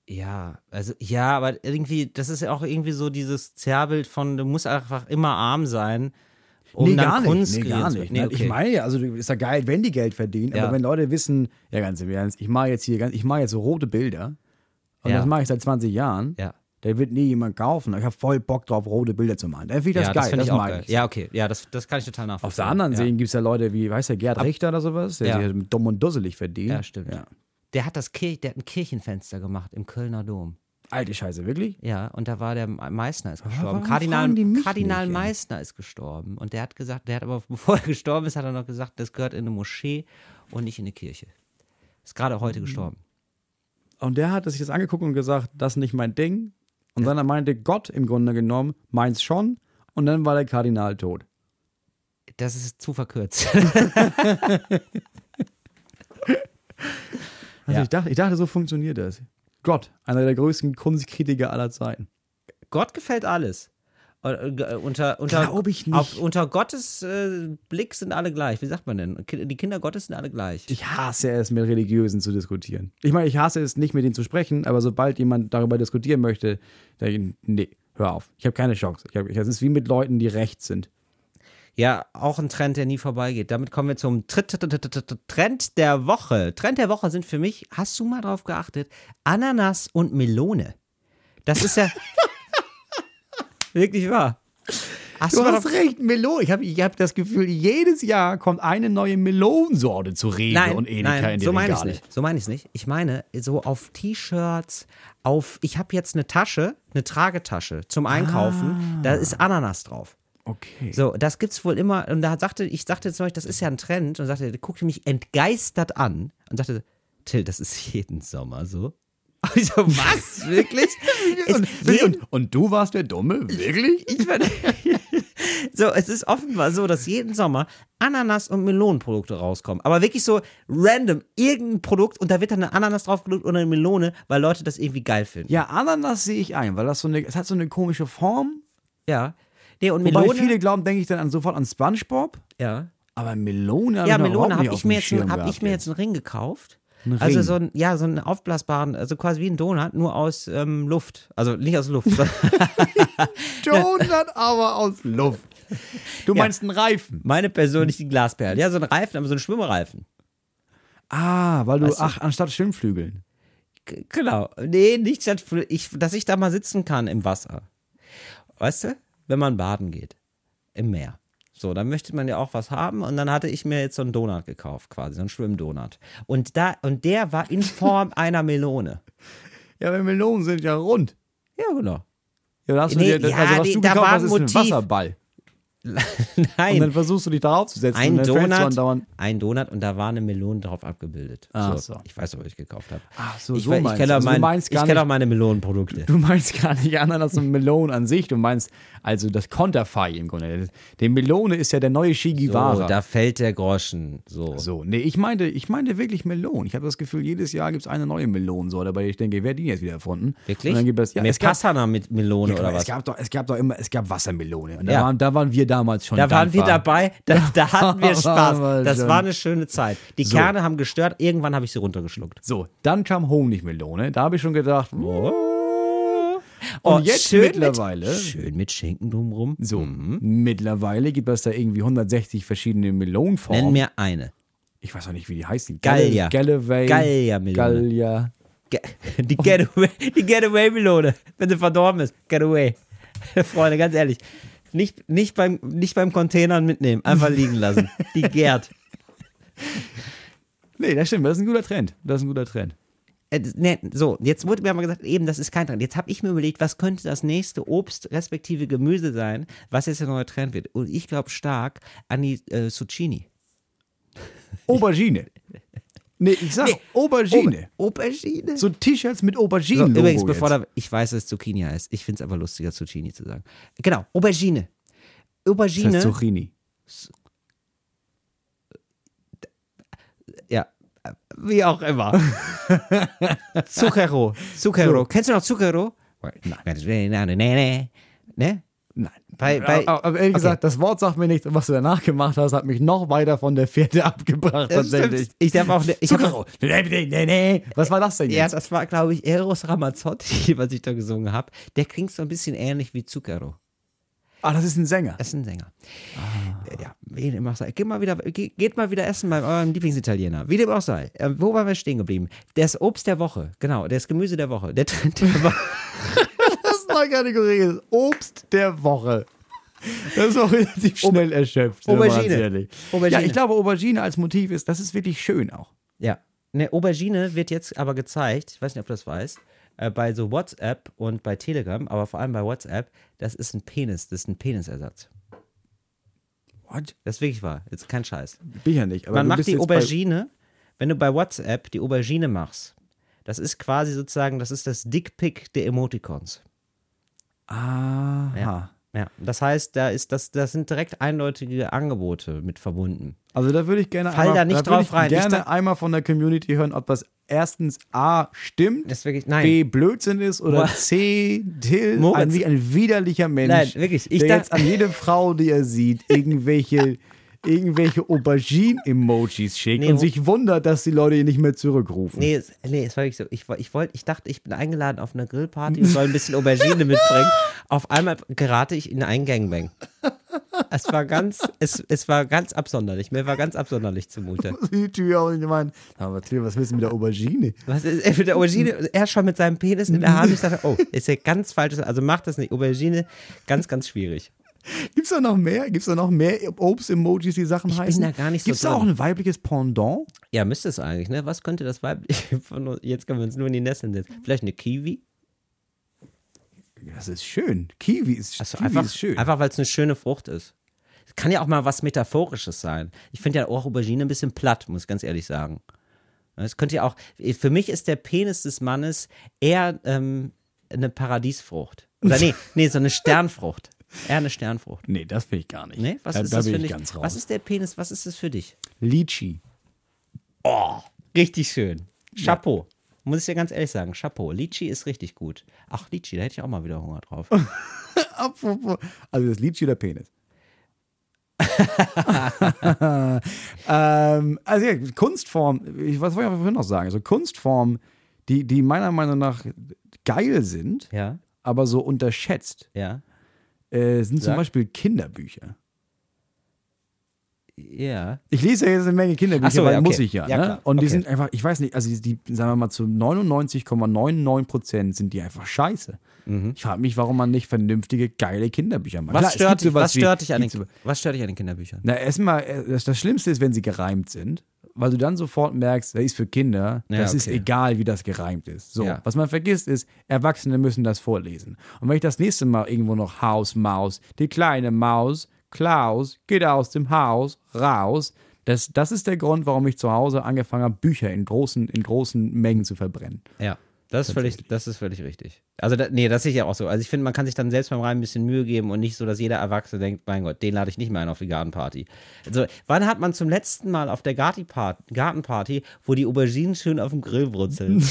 Ja, also ja, aber irgendwie, das ist ja auch irgendwie so dieses Zerrbild von, du musst einfach immer arm sein, um nee, gar Kunst nicht. Nee, gar nicht. Nee, okay. Ich meine ja, also ist ja geil, wenn die Geld verdienen, Ja. aber wenn Leute wissen, ja ganz im Ernst, ich mache jetzt hier ganz, ich mache jetzt so rote Bilder und Ja. das mache ich seit 20 Jahren. ja. Der wird nie jemand kaufen. Ich habe voll Bock drauf, rote Bilder zu malen. Dann finde ich das ja, geil. das das mag geil. ich. Ja, okay. Ja, das, das kann ich total nachvollziehen. Auf der anderen ja. Seite gibt es ja Leute wie, weißt du, Gerd Richter oder sowas, der Ja. sich halt dumm und dusselig verdient. Ja, stimmt. Ja. Der hat das Kirch, der hat ein Kirchenfenster gemacht im Kölner Dom. Alte Scheiße, wirklich? Ja, und da war der Meißner ist gestorben. Kardinal, Kardinal nicht? Meißner ist gestorben. Und der hat gesagt, der hat aber, bevor er gestorben ist, hat er noch gesagt, das gehört in eine Moschee und nicht in eine Kirche. Ist gerade Mhm. heute gestorben. Und der hat sich das angeguckt und gesagt, das ist nicht mein Ding. Und dann meinte Gott im Grunde genommen, meins schon. Und dann war der Kardinal tot. Das ist zu verkürzt. Also Ja. ich, dachte, ich dachte, so funktioniert das. Gott, einer der größten Kunstkritiker aller Zeiten. Gott gefällt alles. Äh, Unter, unter, Glaub ich nicht. Auf, unter Gottes äh, Blick sind alle gleich. Wie sagt man denn? Die Kinder Gottes sind alle gleich. Ich hasse es, mit Religiösen zu diskutieren. Ich meine, ich hasse es nicht, mit ihnen zu sprechen, aber sobald jemand darüber diskutieren möchte, denke ich, nee, hör auf. Ich habe keine Chance. Ich hab, das ist wie mit Leuten, die rechts sind. Ja, auch ein Trend, der nie vorbeigeht. Damit kommen wir zum Tr- Tr- Tr- Tr- Tr- Trend der Woche. Trend der Woche sind für mich, hast du mal drauf geachtet, Ananas und Melone. Das ist ja wirklich wahr. Hast Du mal hast recht, Melone. Ich habe ich hab das Gefühl, jedes Jahr kommt eine neue Melonensorte zu Rewe Nein, und Edeka nein, in die so meine ich nicht. So meine ich nicht. Ich meine, so auf T-Shirts, auf, ich habe jetzt eine Tasche, eine Tragetasche zum Einkaufen, da ist Ananas drauf. Okay. So, das gibt's wohl immer. Und da sagte, ich sagte zum Beispiel, das ist ja ein Trend. Und sagte, der guckte mich entgeistert an und sagte, Till, das ist jeden Sommer so. Ich so, was? Wirklich? Und, jeden- und, und du warst der Dumme? Wirklich? ich meine, so, es ist offenbar so, dass jeden Sommer Ananas- und Melonenprodukte rauskommen. Aber wirklich so random, irgendein Produkt und da wird dann eine Ananas draufgedrückt oder eine Melone, weil Leute das irgendwie geil finden. Ja, Ananas sehe ich ein, weil das so eine, es hat so eine komische Form. Ja. Nee, und Wobei Melone. viele glauben, denke ich dann an, sofort an SpongeBob. ja. Aber Melone Ja, Melone habe ich, mir jetzt, Schirm hab ich mir jetzt einen Ring gekauft. Ein Also Ring. so ein, ja, so einen aufblasbaren, also quasi wie ein Donut, nur aus ähm, Luft. Also nicht aus Luft. Donut aber aus Luft. Du Ja. meinst einen Reifen? Meine persönlichen Glasperlen. Ja, so ein Reifen, aber so ein Schwimmreifen. Ah, weil du, Weißt du? ach, anstatt Schwimmflügeln. G- Genau. Nee, nicht, dass ich, dass ich da mal sitzen kann im Wasser. Weißt du? Wenn man baden geht. Im Meer. So, dann möchte man ja auch was haben und dann hatte ich mir jetzt so einen Donut gekauft, quasi, so einen Schwimmdonut. Und da, und der war in Form einer Melone. Ja, weil Melonen sind ja rund. Ja, genau. Ja, da hast du Nee, dir, ja, also was die- du gekauft hast, ist ein Motiv. Wasserball. Und Nein. dann versuchst du dich darauf zu setzen ein Donut, ein Donut und da war eine Melone drauf abgebildet. Ach so, so. Ich weiß, was ich gekauft habe. Ach so, ich, so ich meinst kenne du. auch, Also mein, meinst ich kenn auch nicht- meine Melonenprodukte. Du meinst gar nicht Ananas und Melonen an sich, du meinst also das Konterfei im Grunde. Die Melone ist ja der neue Che So, da fällt der Groschen. So. So, nee, ich meinte, ich meinte wirklich Melonen. Ich habe das Gefühl, jedes Jahr gibt es eine neue Melonensorte, aber ich denke, wer hat die jetzt wieder erfunden? Wirklich? Und dann gibt es, ja, Mehr es gab, mit Melone ja, oder es was? gab doch, es gab doch immer, es gab Wassermelone. Und da, Ja. waren, da waren wir damals schon Da waren wir dabei, da, da hatten wir Spaß. Das war eine schöne Zeit. Die So. Kerne haben gestört, irgendwann habe ich sie runtergeschluckt. So, dann kam Honigmelone. Da habe ich schon gedacht, Oh. Und jetzt mittlerweile- Mit, schön mit Schinken drumrum. so, Mhm. mittlerweile gibt es da irgendwie 160 verschiedene Melonenformen. Nenn mir eine. ich weiß auch nicht, wie die heißen. Gallia. Galloway. Gallia. Ge- Die Getaway, die Getaway-Melone, wenn sie verdorben ist. Getaway. Freunde, ganz ehrlich. Nicht, nicht, beim, nicht beim Containern mitnehmen, einfach liegen lassen. Die gärt. Nee, das stimmt, das ist ein guter Trend. Das ist ein guter Trend. Äh, nee, so, jetzt wurde mir aber gesagt, eben, das ist kein Trend. Jetzt habe ich mir überlegt, was könnte das nächste Obst respektive Gemüse sein, was jetzt der neue Trend wird. Und ich glaube stark an die äh, Zucchini. Aubergine. Nee, ich sag Aubergine. Aubergine. So T-Shirts mit So, Auberginen. übrigens, bevor da, ich weiß, dass es Zucchini heißt. Ich finde es aber lustiger, Zucchini zu sagen. Genau, Aubergine. das Aubergine. heißt Zucchini. Ja, wie auch immer. Zucchero. Zucchero. Kennst du noch Zucchero? Nein. Ne? Nein. Bei, bei, aber, ehrlich okay. gesagt, das Wort sagt mir nichts. Und was du danach gemacht hast, hat mich noch weiter von der Fährte abgebracht. Das tatsächlich. stimmt. Ich darf auch. Ich hab. Nee, nee, nee, nee. Was war das denn ja, jetzt? das war, glaube ich, Eros Ramazzotti, was ich da gesungen habe. Der klingt so ein bisschen ähnlich wie Zucchero. Ah, das ist ein Sänger. Das ist ein Sänger. Ja, wie dem auch sei. Geht mal wieder, ge- geht mal wieder essen bei eurem Lieblingsitaliener. Wie dem auch sei. Ähm, wo waren wir stehen geblieben? Das Obst der Woche. Genau, das Gemüse der Woche. Der Trend der Woche. Das ist Obst der Woche. Das ist auch relativ schnell erschöpft. mal Aubergine. Aubergine. Ja, ich glaube, Aubergine als Motiv ist, das ist wirklich schön auch. Ja. Eine Aubergine wird jetzt aber gezeigt, ich weiß nicht, ob du das weißt, äh, bei so WhatsApp und bei Telegram, aber vor allem bei WhatsApp, das ist ein Penis, das ist ein Penisersatz. What? Das ist wirklich wahr, jetzt kein Scheiß. Bin ja nicht. Aber Man macht die Aubergine, wenn du bei WhatsApp die Aubergine machst, das ist quasi sozusagen, das ist das Dickpick der Emoticons. Aha. Ja. Ja, das heißt, da ist das, das sind direkt eindeutige Angebote mit verbunden. Also da würde ich gerne Fall einmal, da nicht würde drauf ich rein. Ich gerne dacht- einmal von der Community hören, ob das erstens A stimmt, Das ist wirklich, nein. B Blödsinn ist oder Boah. C Till Moritz. ein, wie ein widerlicher Mensch, Nein, wirklich, ich der jetzt an jede Frau, die er sieht, irgendwelche irgendwelche Aubergine-Emojis schickt Nee, und sich wundert, dass die Leute ihn nicht mehr zurückrufen. Nee, es, nee, es war wirklich so. Ich, ich, wollt, ich dachte, ich bin eingeladen auf eine Grillparty und soll ein bisschen Aubergine mitbringen. Auf einmal gerate ich in einen Gangbang. Es war ganz, es, es war ganz absonderlich. Mir war ganz absonderlich zumute. Die Tür auch nicht gemeint. Aber was willst du mit der Aubergine? Was ist, er mit der Aubergine, er schon mit seinem Penis in der Hand. Ich dachte, oh, ist ja ganz falsch. Also macht das nicht. Aubergine, ganz, ganz schwierig. Gibt's da noch mehr? Gibt's da noch mehr Obst-Emojis, die Sachen Ich bin heißen? da gar nicht so Gibt's da auch ein weibliches Pendant? Ja, müsste es eigentlich, ne? Was könnte das weibliche jetzt können wir uns nur in die Nesseln setzen. Vielleicht eine Kiwi? Das ist schön. Kiwi ist, Also Kiwi einfach, ist schön. einfach weil es eine schöne Frucht ist. Kann ja auch mal was Metaphorisches sein. Ich finde ja auch Aubergine ein bisschen platt, muss ich ganz ehrlich sagen. Es könnte ja auch, für mich ist der Penis des Mannes eher ähm, eine Paradiesfrucht. Oder nee, nee, so eine Sternfrucht. Eher eine Sternfrucht. nee, das will ich gar nicht. Nee, was da, ist da das bin für ich dich? ganz raus. Was ist der Penis, was ist das für dich? Lychee. Richtig schön. Chapeau. Muss ich dir ganz ehrlich sagen, Chapeau. Litchi ist richtig gut. Ach, Litchi, da hätte ich auch mal wieder Hunger drauf. Also das Lychee oder Penis? ähm, also ja, Kunstform, ich, was wollte ich vorhin noch sagen? Also Kunstformen, die, die meiner Meinung nach geil sind, Ja, aber so unterschätzt, ja, äh, sind zum Sag. Beispiel Kinderbücher. ja. Ich lese ja jetzt eine Menge Kinderbücher, so, weil okay. muss ich ja. Ja, ne? Und die Okay. sind einfach, ich weiß nicht, also die, die, sagen wir mal, zu 99,99 Prozent sind die einfach scheiße. Ich frage mich, warum man nicht vernünftige, geile Kinderbücher macht. Mhm. Was, Klar, stört dich, was, wie- stört dich an den, was stört dich an den Kinderbüchern? Na, erstmal, äh, das Schlimmste ist, wenn sie gereimt sind, weil du dann sofort merkst, das ist für Kinder, Ja, das ist okay. egal, wie das gereimt ist. So, Ja. was man vergisst ist, Erwachsene müssen das vorlesen. Und wenn ich das nächste Mal irgendwo noch Haus, Maus, die kleine Maus, Klaus, geht aus dem Haus, raus, das, das ist der Grund, warum ich zu Hause angefangen habe, Bücher in großen, in großen Mengen zu verbrennen. Ja, das ist völlig, das ist völlig richtig. Also, da, nee, das sehe ich ja auch so. Also, ich finde, man kann sich dann selbst beim Reim ein bisschen Mühe geben und nicht so, dass jeder Erwachsene denkt, mein Gott, den lade ich nicht mehr ein auf die Gartenparty. Also, wann hat man zum letzten Mal auf der Gartenparty, wo die Auberginen schön auf dem Grill brutzeln,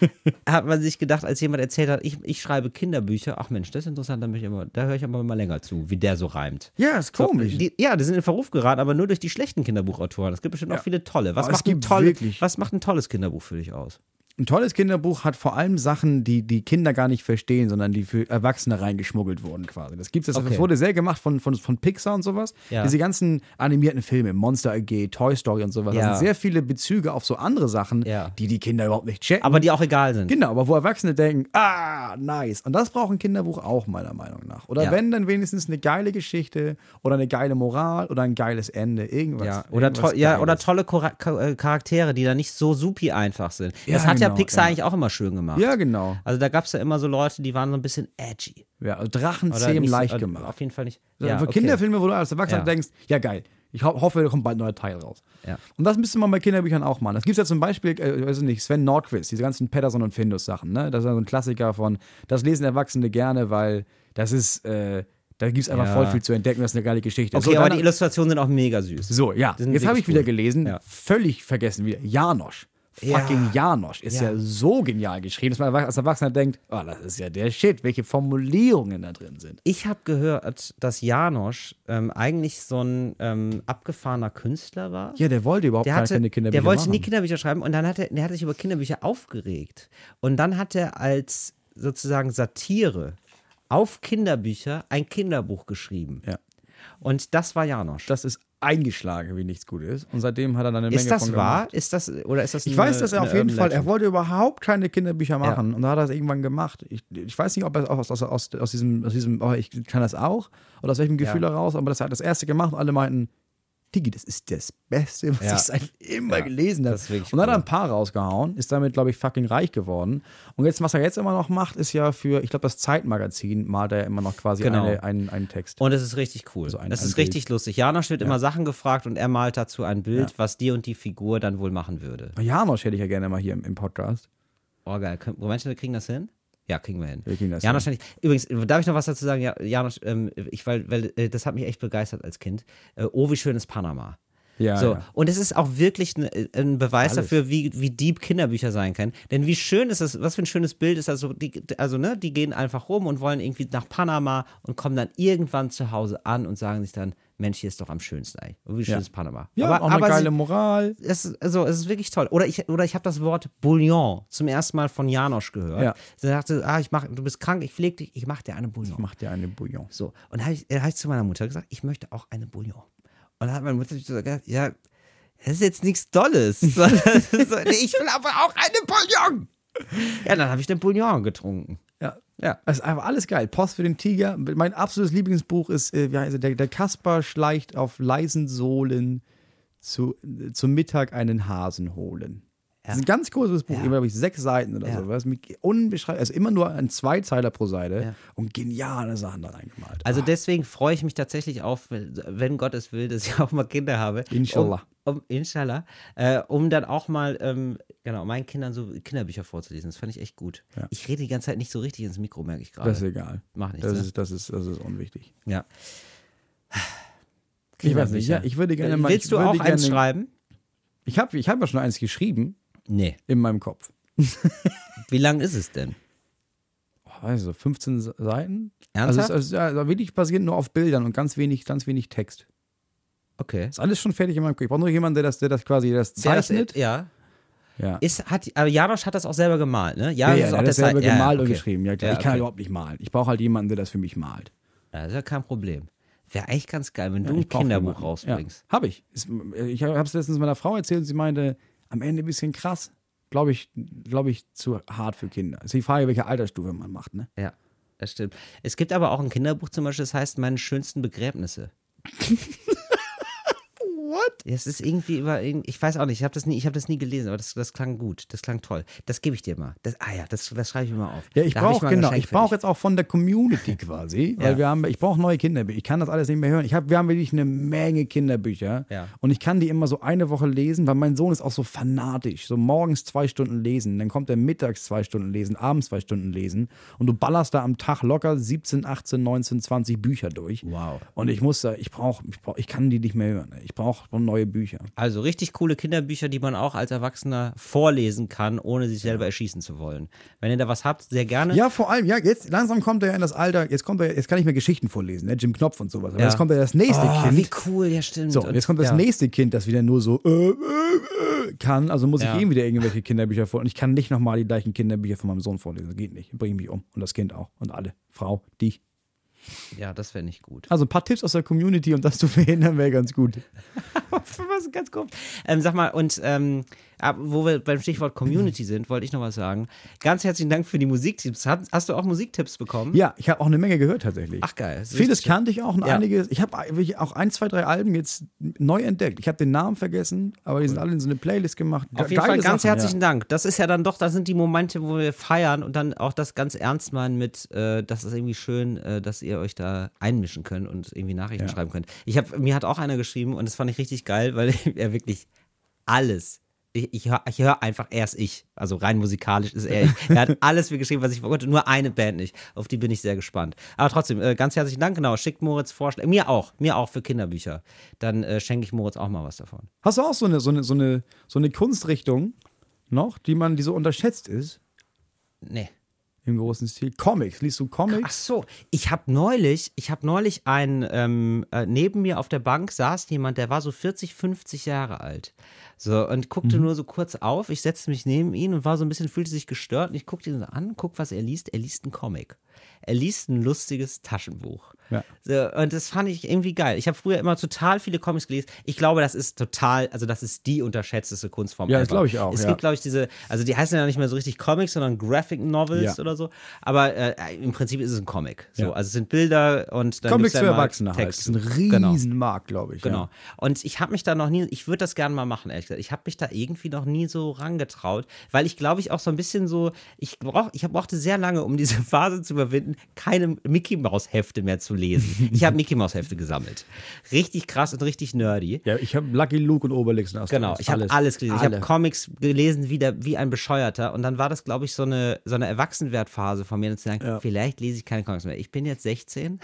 hat man sich gedacht, als jemand erzählt hat, ich, ich schreibe Kinderbücher, ach Mensch, das ist interessant, da, möchte ich immer, da höre ich aber mal länger zu, wie der so reimt. Ja, ist komisch. So, die, ja, die sind in Verruf geraten, aber nur durch die schlechten Kinderbuchautoren. Es gibt bestimmt auch viele tolle. Was, Aber macht ein, tolle wirklich- was macht ein tolles Kinderbuch für dich aus? Ein tolles Kinderbuch hat vor allem Sachen, die die Kinder gar nicht verstehen, sondern die für Erwachsene reingeschmuggelt wurden quasi. Das gibt's, das Okay. wurde sehr gemacht von, von, von Pixar und sowas. Ja. Diese ganzen animierten Filme, Monster AG, Toy Story und sowas, Ja. da sind sehr viele Bezüge auf so andere Sachen, Ja. die die Kinder überhaupt nicht checken. Aber die auch egal sind. Genau, aber wo Erwachsene denken, ah, nice. Und das braucht ein Kinderbuch auch, meiner Meinung nach. Oder Ja. wenn, dann wenigstens eine geile Geschichte oder eine geile Moral oder ein geiles Ende. Irgendwas. Ja, oder, irgendwas to ja, oder tolle äh, Charaktere, die da nicht so supi einfach sind. Das hat ja genau, Pixar ja. eigentlich auch immer schön gemacht. Ja, genau. Also da gab es ja immer so Leute, die waren so ein bisschen edgy. Ja, also Drachen Oder zähmen nicht so- leicht äh, gemacht. Auf jeden Fall nicht. So, Ja, für okay. Kinderfilme, wo du als Erwachsener Ja. denkst, ja geil, ich ho hoffe, da kommt bald ein neuer Teil raus. Ja. Und das müsste man bei Kinderbüchern auch machen. Das gibt es ja zum Beispiel, äh, weiß ich nicht, Sven Nordquist, diese ganzen Patterson und Findus Sachen, ne? Das ist ja so ein Klassiker von, das lesen Erwachsene gerne, weil das ist, äh, da gibt es einfach Ja. voll viel zu entdecken, das ist eine geile Geschichte. Okay, so, aber dann- die Illustrationen sind auch mega süß. so, ja, jetzt habe ich wieder gelesen, Ja. völlig vergessen wieder, Janosch. Ja. Fucking Janosch ist ja. Ja. so genial geschrieben, dass man als Erwachsener denkt, oh, das ist ja der Shit, welche Formulierungen da drin sind. Ich habe gehört, dass Janosch ähm, eigentlich so ein ähm, abgefahrener Künstler war. Ja, der wollte überhaupt der hatte, keine Kinderbücher der wollte machen. nie Kinderbücher schreiben und dann hat er, der hat sich über Kinderbücher aufgeregt. Und dann hat er als sozusagen Satire auf Kinderbücher ein Kinderbuch geschrieben. Ja. Und das war Janosch. das ist eingeschlagen wie nichts Gutes. Und seitdem hat er dann eine Menge ist das wahr? Ist das oder ist das Ich eine- weiß, dass er auf jeden Urban Fall, er Legend? wollte überhaupt keine Kinderbücher machen. Und da hat er es irgendwann gemacht. Ich, ich weiß nicht, ob er aus, aus, aus, aus diesem, aus diesem oh, ich kann das auch, oder aus welchem Gefühl Ja. heraus, aber das hat das erste gemacht und alle meinten, Digi, das ist das Beste, was Ja. ich seit immer Ja, gelesen habe. Und dann hat er ein paar rausgehauen, ist damit, glaube ich, fucking reich geworden. Und jetzt, was er jetzt immer noch macht, ist ja für, ich glaube, das Zeitmagazin malt er immer noch quasi Genau. eine, einen, einen Text. Und es ist richtig cool. So ein- das ein ist Bild. richtig lustig. Janosch wird immer Sachen gefragt und er malt dazu ein Bild, was die und die Figur dann wohl machen würde. Janosch hätte ich ja gerne mal hier im, im Podcast. Oh, geil. Du, wir kriegen das hin? Ja, kriegen wir hin. Wir kriegen das Janosch, hin. übrigens, darf ich noch was dazu sagen? Ja, Janosch, ähm, ich, weil, weil äh, das hat mich echt begeistert als Kind. Äh, oh, wie schön ist Panama. Ja, so. ja. Und es ist auch wirklich ein, ein Beweis Alles. dafür, wie, wie deep Kinderbücher sein können. Denn wie schön ist das, was für ein schönes Bild ist, also, die, also, ne, die gehen einfach rum und wollen irgendwie nach Panama und kommen dann irgendwann zu Hause an und sagen sich dann, Mensch, hier ist doch am schönsten eigentlich. Und wie schön Ja. ist Panama. Ja, aber, auch eine aber geile sie, Moral. es, ist- also, es ist wirklich toll. Oder ich, oder ich habe das Wort Bouillon zum ersten Mal von Janosch gehört. Ja. Sie sagte, ah, ich mach, du bist krank, ich pflege dich, ich mache dir eine Bouillon. Macht dir eine Bouillon. So, und da habe ich, hab ich zu meiner Mutter gesagt, ich möchte auch eine Bouillon. Und dann hat meine Mutter gesagt, ja, das ist jetzt nichts so, nee, ich will aber auch eine Bouillon. Ja, dann habe ich den Bouillon getrunken. Ja. Ja. Das ist einfach alles geil. Post für den Tiger. Mein absolutes Lieblingsbuch ist, äh, wie heißt er? Der, der Kasper schleicht auf leisen Sohlen zu, äh, zum Mittag einen Hasen holen. Das ist ein ganz kurzes Buch, Ja. immer glaube ich sechs Seiten oder Ja. so. Was mit unbeschreiblich, also immer nur ein Zweizeiler pro Seite Ja. und geniale Sachen da reingemalt. Also deswegen freue ich mich tatsächlich auf, wenn Gott es will, dass ich auch mal Kinder habe. Inshallah. Um, um, inshallah. Äh, um dann auch mal, ähm, genau, meinen Kindern so Kinderbücher vorzulesen. Das fand ich echt gut. Ja. Ich rede die ganze Zeit nicht so richtig ins Mikro, merke ich gerade. das ist egal. Mach nichts, Das ne? ist, das, ist, das ist unwichtig. Ja. Ich weiß nicht, ja, ich würde gerne mal. Willst du auch eins schreiben? Ich habe ich hab ja schon eins geschrieben Nee. in meinem Kopf. Wie lang ist es denn? Also 15 Seiten. Ernsthaft? Also, es ist also wirklich basierend nur auf Bildern und ganz wenig, ganz wenig Text. Okay. Ist alles schon fertig in meinem Kopf. Ich brauche nur jemanden, der das, der das quasi der das Der das- zeichnet. ja. ja. Ist, hat, aber Janosch hat das auch selber gemalt, ne? Ja, Janosch ja, auch hat das selber Zei- ja, gemalt und okay. geschrieben. Ja, klar. Ja, ich kann okay. überhaupt nicht malen. Ich brauche halt jemanden, der das für mich malt. Ja, das ist ja kein Problem. Wäre eigentlich ganz geil, wenn du ein Kinderbuch jemanden. rausbringst. Ja, habe ich. Ich habe es letztens meiner Frau erzählt und sie meinte, am Ende ein bisschen krass. Glaube ich, glaube ich, zu hart für Kinder. Ist die Frage, welche Altersstufe man macht, ne? Ja, das stimmt. Es gibt aber auch ein Kinderbuch zum Beispiel, das heißt Meine schönsten Begräbnisse. What? Es ist irgendwie über, ich weiß auch nicht, ich habe das, nie- ich das nie gelesen, aber das, das klang gut, das klang toll. Das gebe ich dir mal. Das, ah ja, das, das schreibe ich mir mal auf. Ja, ich brauche genau, ich brauche jetzt auch von der Community quasi, weil Ja. wir haben, ich brauche neue Kinderbücher. Ich kann das alles nicht mehr hören. Ich hab, wir haben wirklich eine Menge Kinderbücher Ja. und ich kann die immer so eine Woche lesen, weil mein Sohn ist auch so fanatisch. So morgens zwei Stunden lesen, dann kommt er mittags zwei Stunden lesen, abends zwei Stunden lesen und du ballerst da am Tag locker 17, 18, 19, 20 Bücher durch. Wow. Und ich muss da, ich brauche, ich, brauch, ich kann die nicht mehr hören. Ich brauche neue Bücher. Also richtig coole Kinderbücher, die man auch als Erwachsener vorlesen kann, ohne sich selber erschießen zu wollen. Wenn ihr da was habt, sehr gerne. Ja, vor allem, ja, jetzt langsam kommt er in das Alter, jetzt kommt er, jetzt kann ich mir Geschichten vorlesen, ne? Jim Knopf und sowas. Aber Ja. jetzt kommt er das nächste oh, Kind. wie cool, ja stimmt. So, Und- jetzt kommt das ja. nächste Kind, das wieder nur so äh, äh, äh, kann. Also muss Ja. ich ihm wieder irgendwelche Kinderbücher vor. Und ich kann nicht nochmal die gleichen Kinderbücher von meinem Sohn vorlesen. Das geht nicht. Bringe ich mich um. Und das Kind auch. Und alle. Frau, dich. Ja, das wäre nicht gut. Also ein paar Tipps aus der Community, um das zu verhindern, wäre ganz gut. was ganz komisch. Ähm, sag mal, und ähm, ab- wo wir beim Stichwort Community sind, wollte ich noch was sagen. Ganz herzlichen Dank für die Musiktipps. Hast, hast du auch Musiktipps bekommen? Ja, ich habe auch eine Menge gehört tatsächlich. Ach geil. Vieles kannte ich auch und Ja. einiges. Ich habe auch ein, zwei, drei Alben jetzt neu entdeckt. Ich habe den Namen vergessen, aber die sind alle in so eine Playlist gemacht. Auf jeden Geile Fall ganz Sachen, herzlichen Dank. Das ist ja dann doch, das sind die Momente, wo wir feiern und dann auch das ganz ernst meinen mit, äh, das ist irgendwie schön, äh, dass ihr euch da einmischen könnt und irgendwie Nachrichten Ja. schreiben könnt. Ich hab, mir hat auch einer geschrieben und das fand ich richtig geil, weil er wirklich alles. Ich, ich höre hör einfach, er ist ich. Also rein musikalisch ist er ich. Er hat alles mir geschrieben, was ich wollte, nur eine Band nicht. Auf die bin ich sehr gespannt. Aber trotzdem, äh, ganz herzlichen Dank, genau. Schickt Moritz Vorschläge. Mir auch, mir auch für Kinderbücher. Dann äh, schenke ich Moritz auch mal was davon. Hast du auch so eine, so eine, so eine, so eine Kunstrichtung noch, die man, die so unterschätzt ist Nee. Im großen Stil? Comics. Liest du Comics? Ach so, ich habe neulich, ich habe neulich einen, ähm, äh, neben mir auf der Bank saß jemand, der war so 40, 50 Jahre alt. So, und guckte nur so kurz auf. Ich setzte mich neben ihn und war so ein bisschen, fühlte sich gestört. Und ich guckte ihn an, guck, was er liest. Er liest einen Comic. Er liest ein lustiges Taschenbuch. Ja. So, und das fand ich irgendwie geil. Ich habe früher immer total viele Comics gelesen. Ich glaube, das ist total, also das ist die unterschätzteste Kunstform. Ja, das glaube ich auch, Es ja. gibt, glaube ich, diese, also die heißen ja nicht mehr so richtig Comics, sondern Graphic Novels Ja. oder so. Aber äh, im Prinzip ist es ein Comic. So, also es sind Bilder und dann Comics für Erwachsene halt. Das ist ein Genau. Riesenmarkt, glaube ich. Genau. Und ich habe mich da noch nie, ich würde das gerne mal machen, ehrlich gesagt. Ich habe mich da irgendwie noch nie so rangetraut, weil ich glaube ich auch so ein bisschen so, ich brauch, ich brauchte sehr lange, um diese Phase zu überwinden, keine Mickey Maus Hefte mehr zu lesen. Ich habe Mickey Maus Hefte gesammelt. Richtig krass und richtig nerdy. Ja, ich habe Lucky Luke und Obelix und Genau, Asterix. ich habe alles gelesen. Ich habe Alle. Comics gelesen wie, der, wie ein Bescheuerter. Und dann war das, glaube ich, so eine, so eine Erwachsenwertphase von mir, zu sagen, Ja. vielleicht lese ich keine Comics mehr. Ich bin jetzt 16.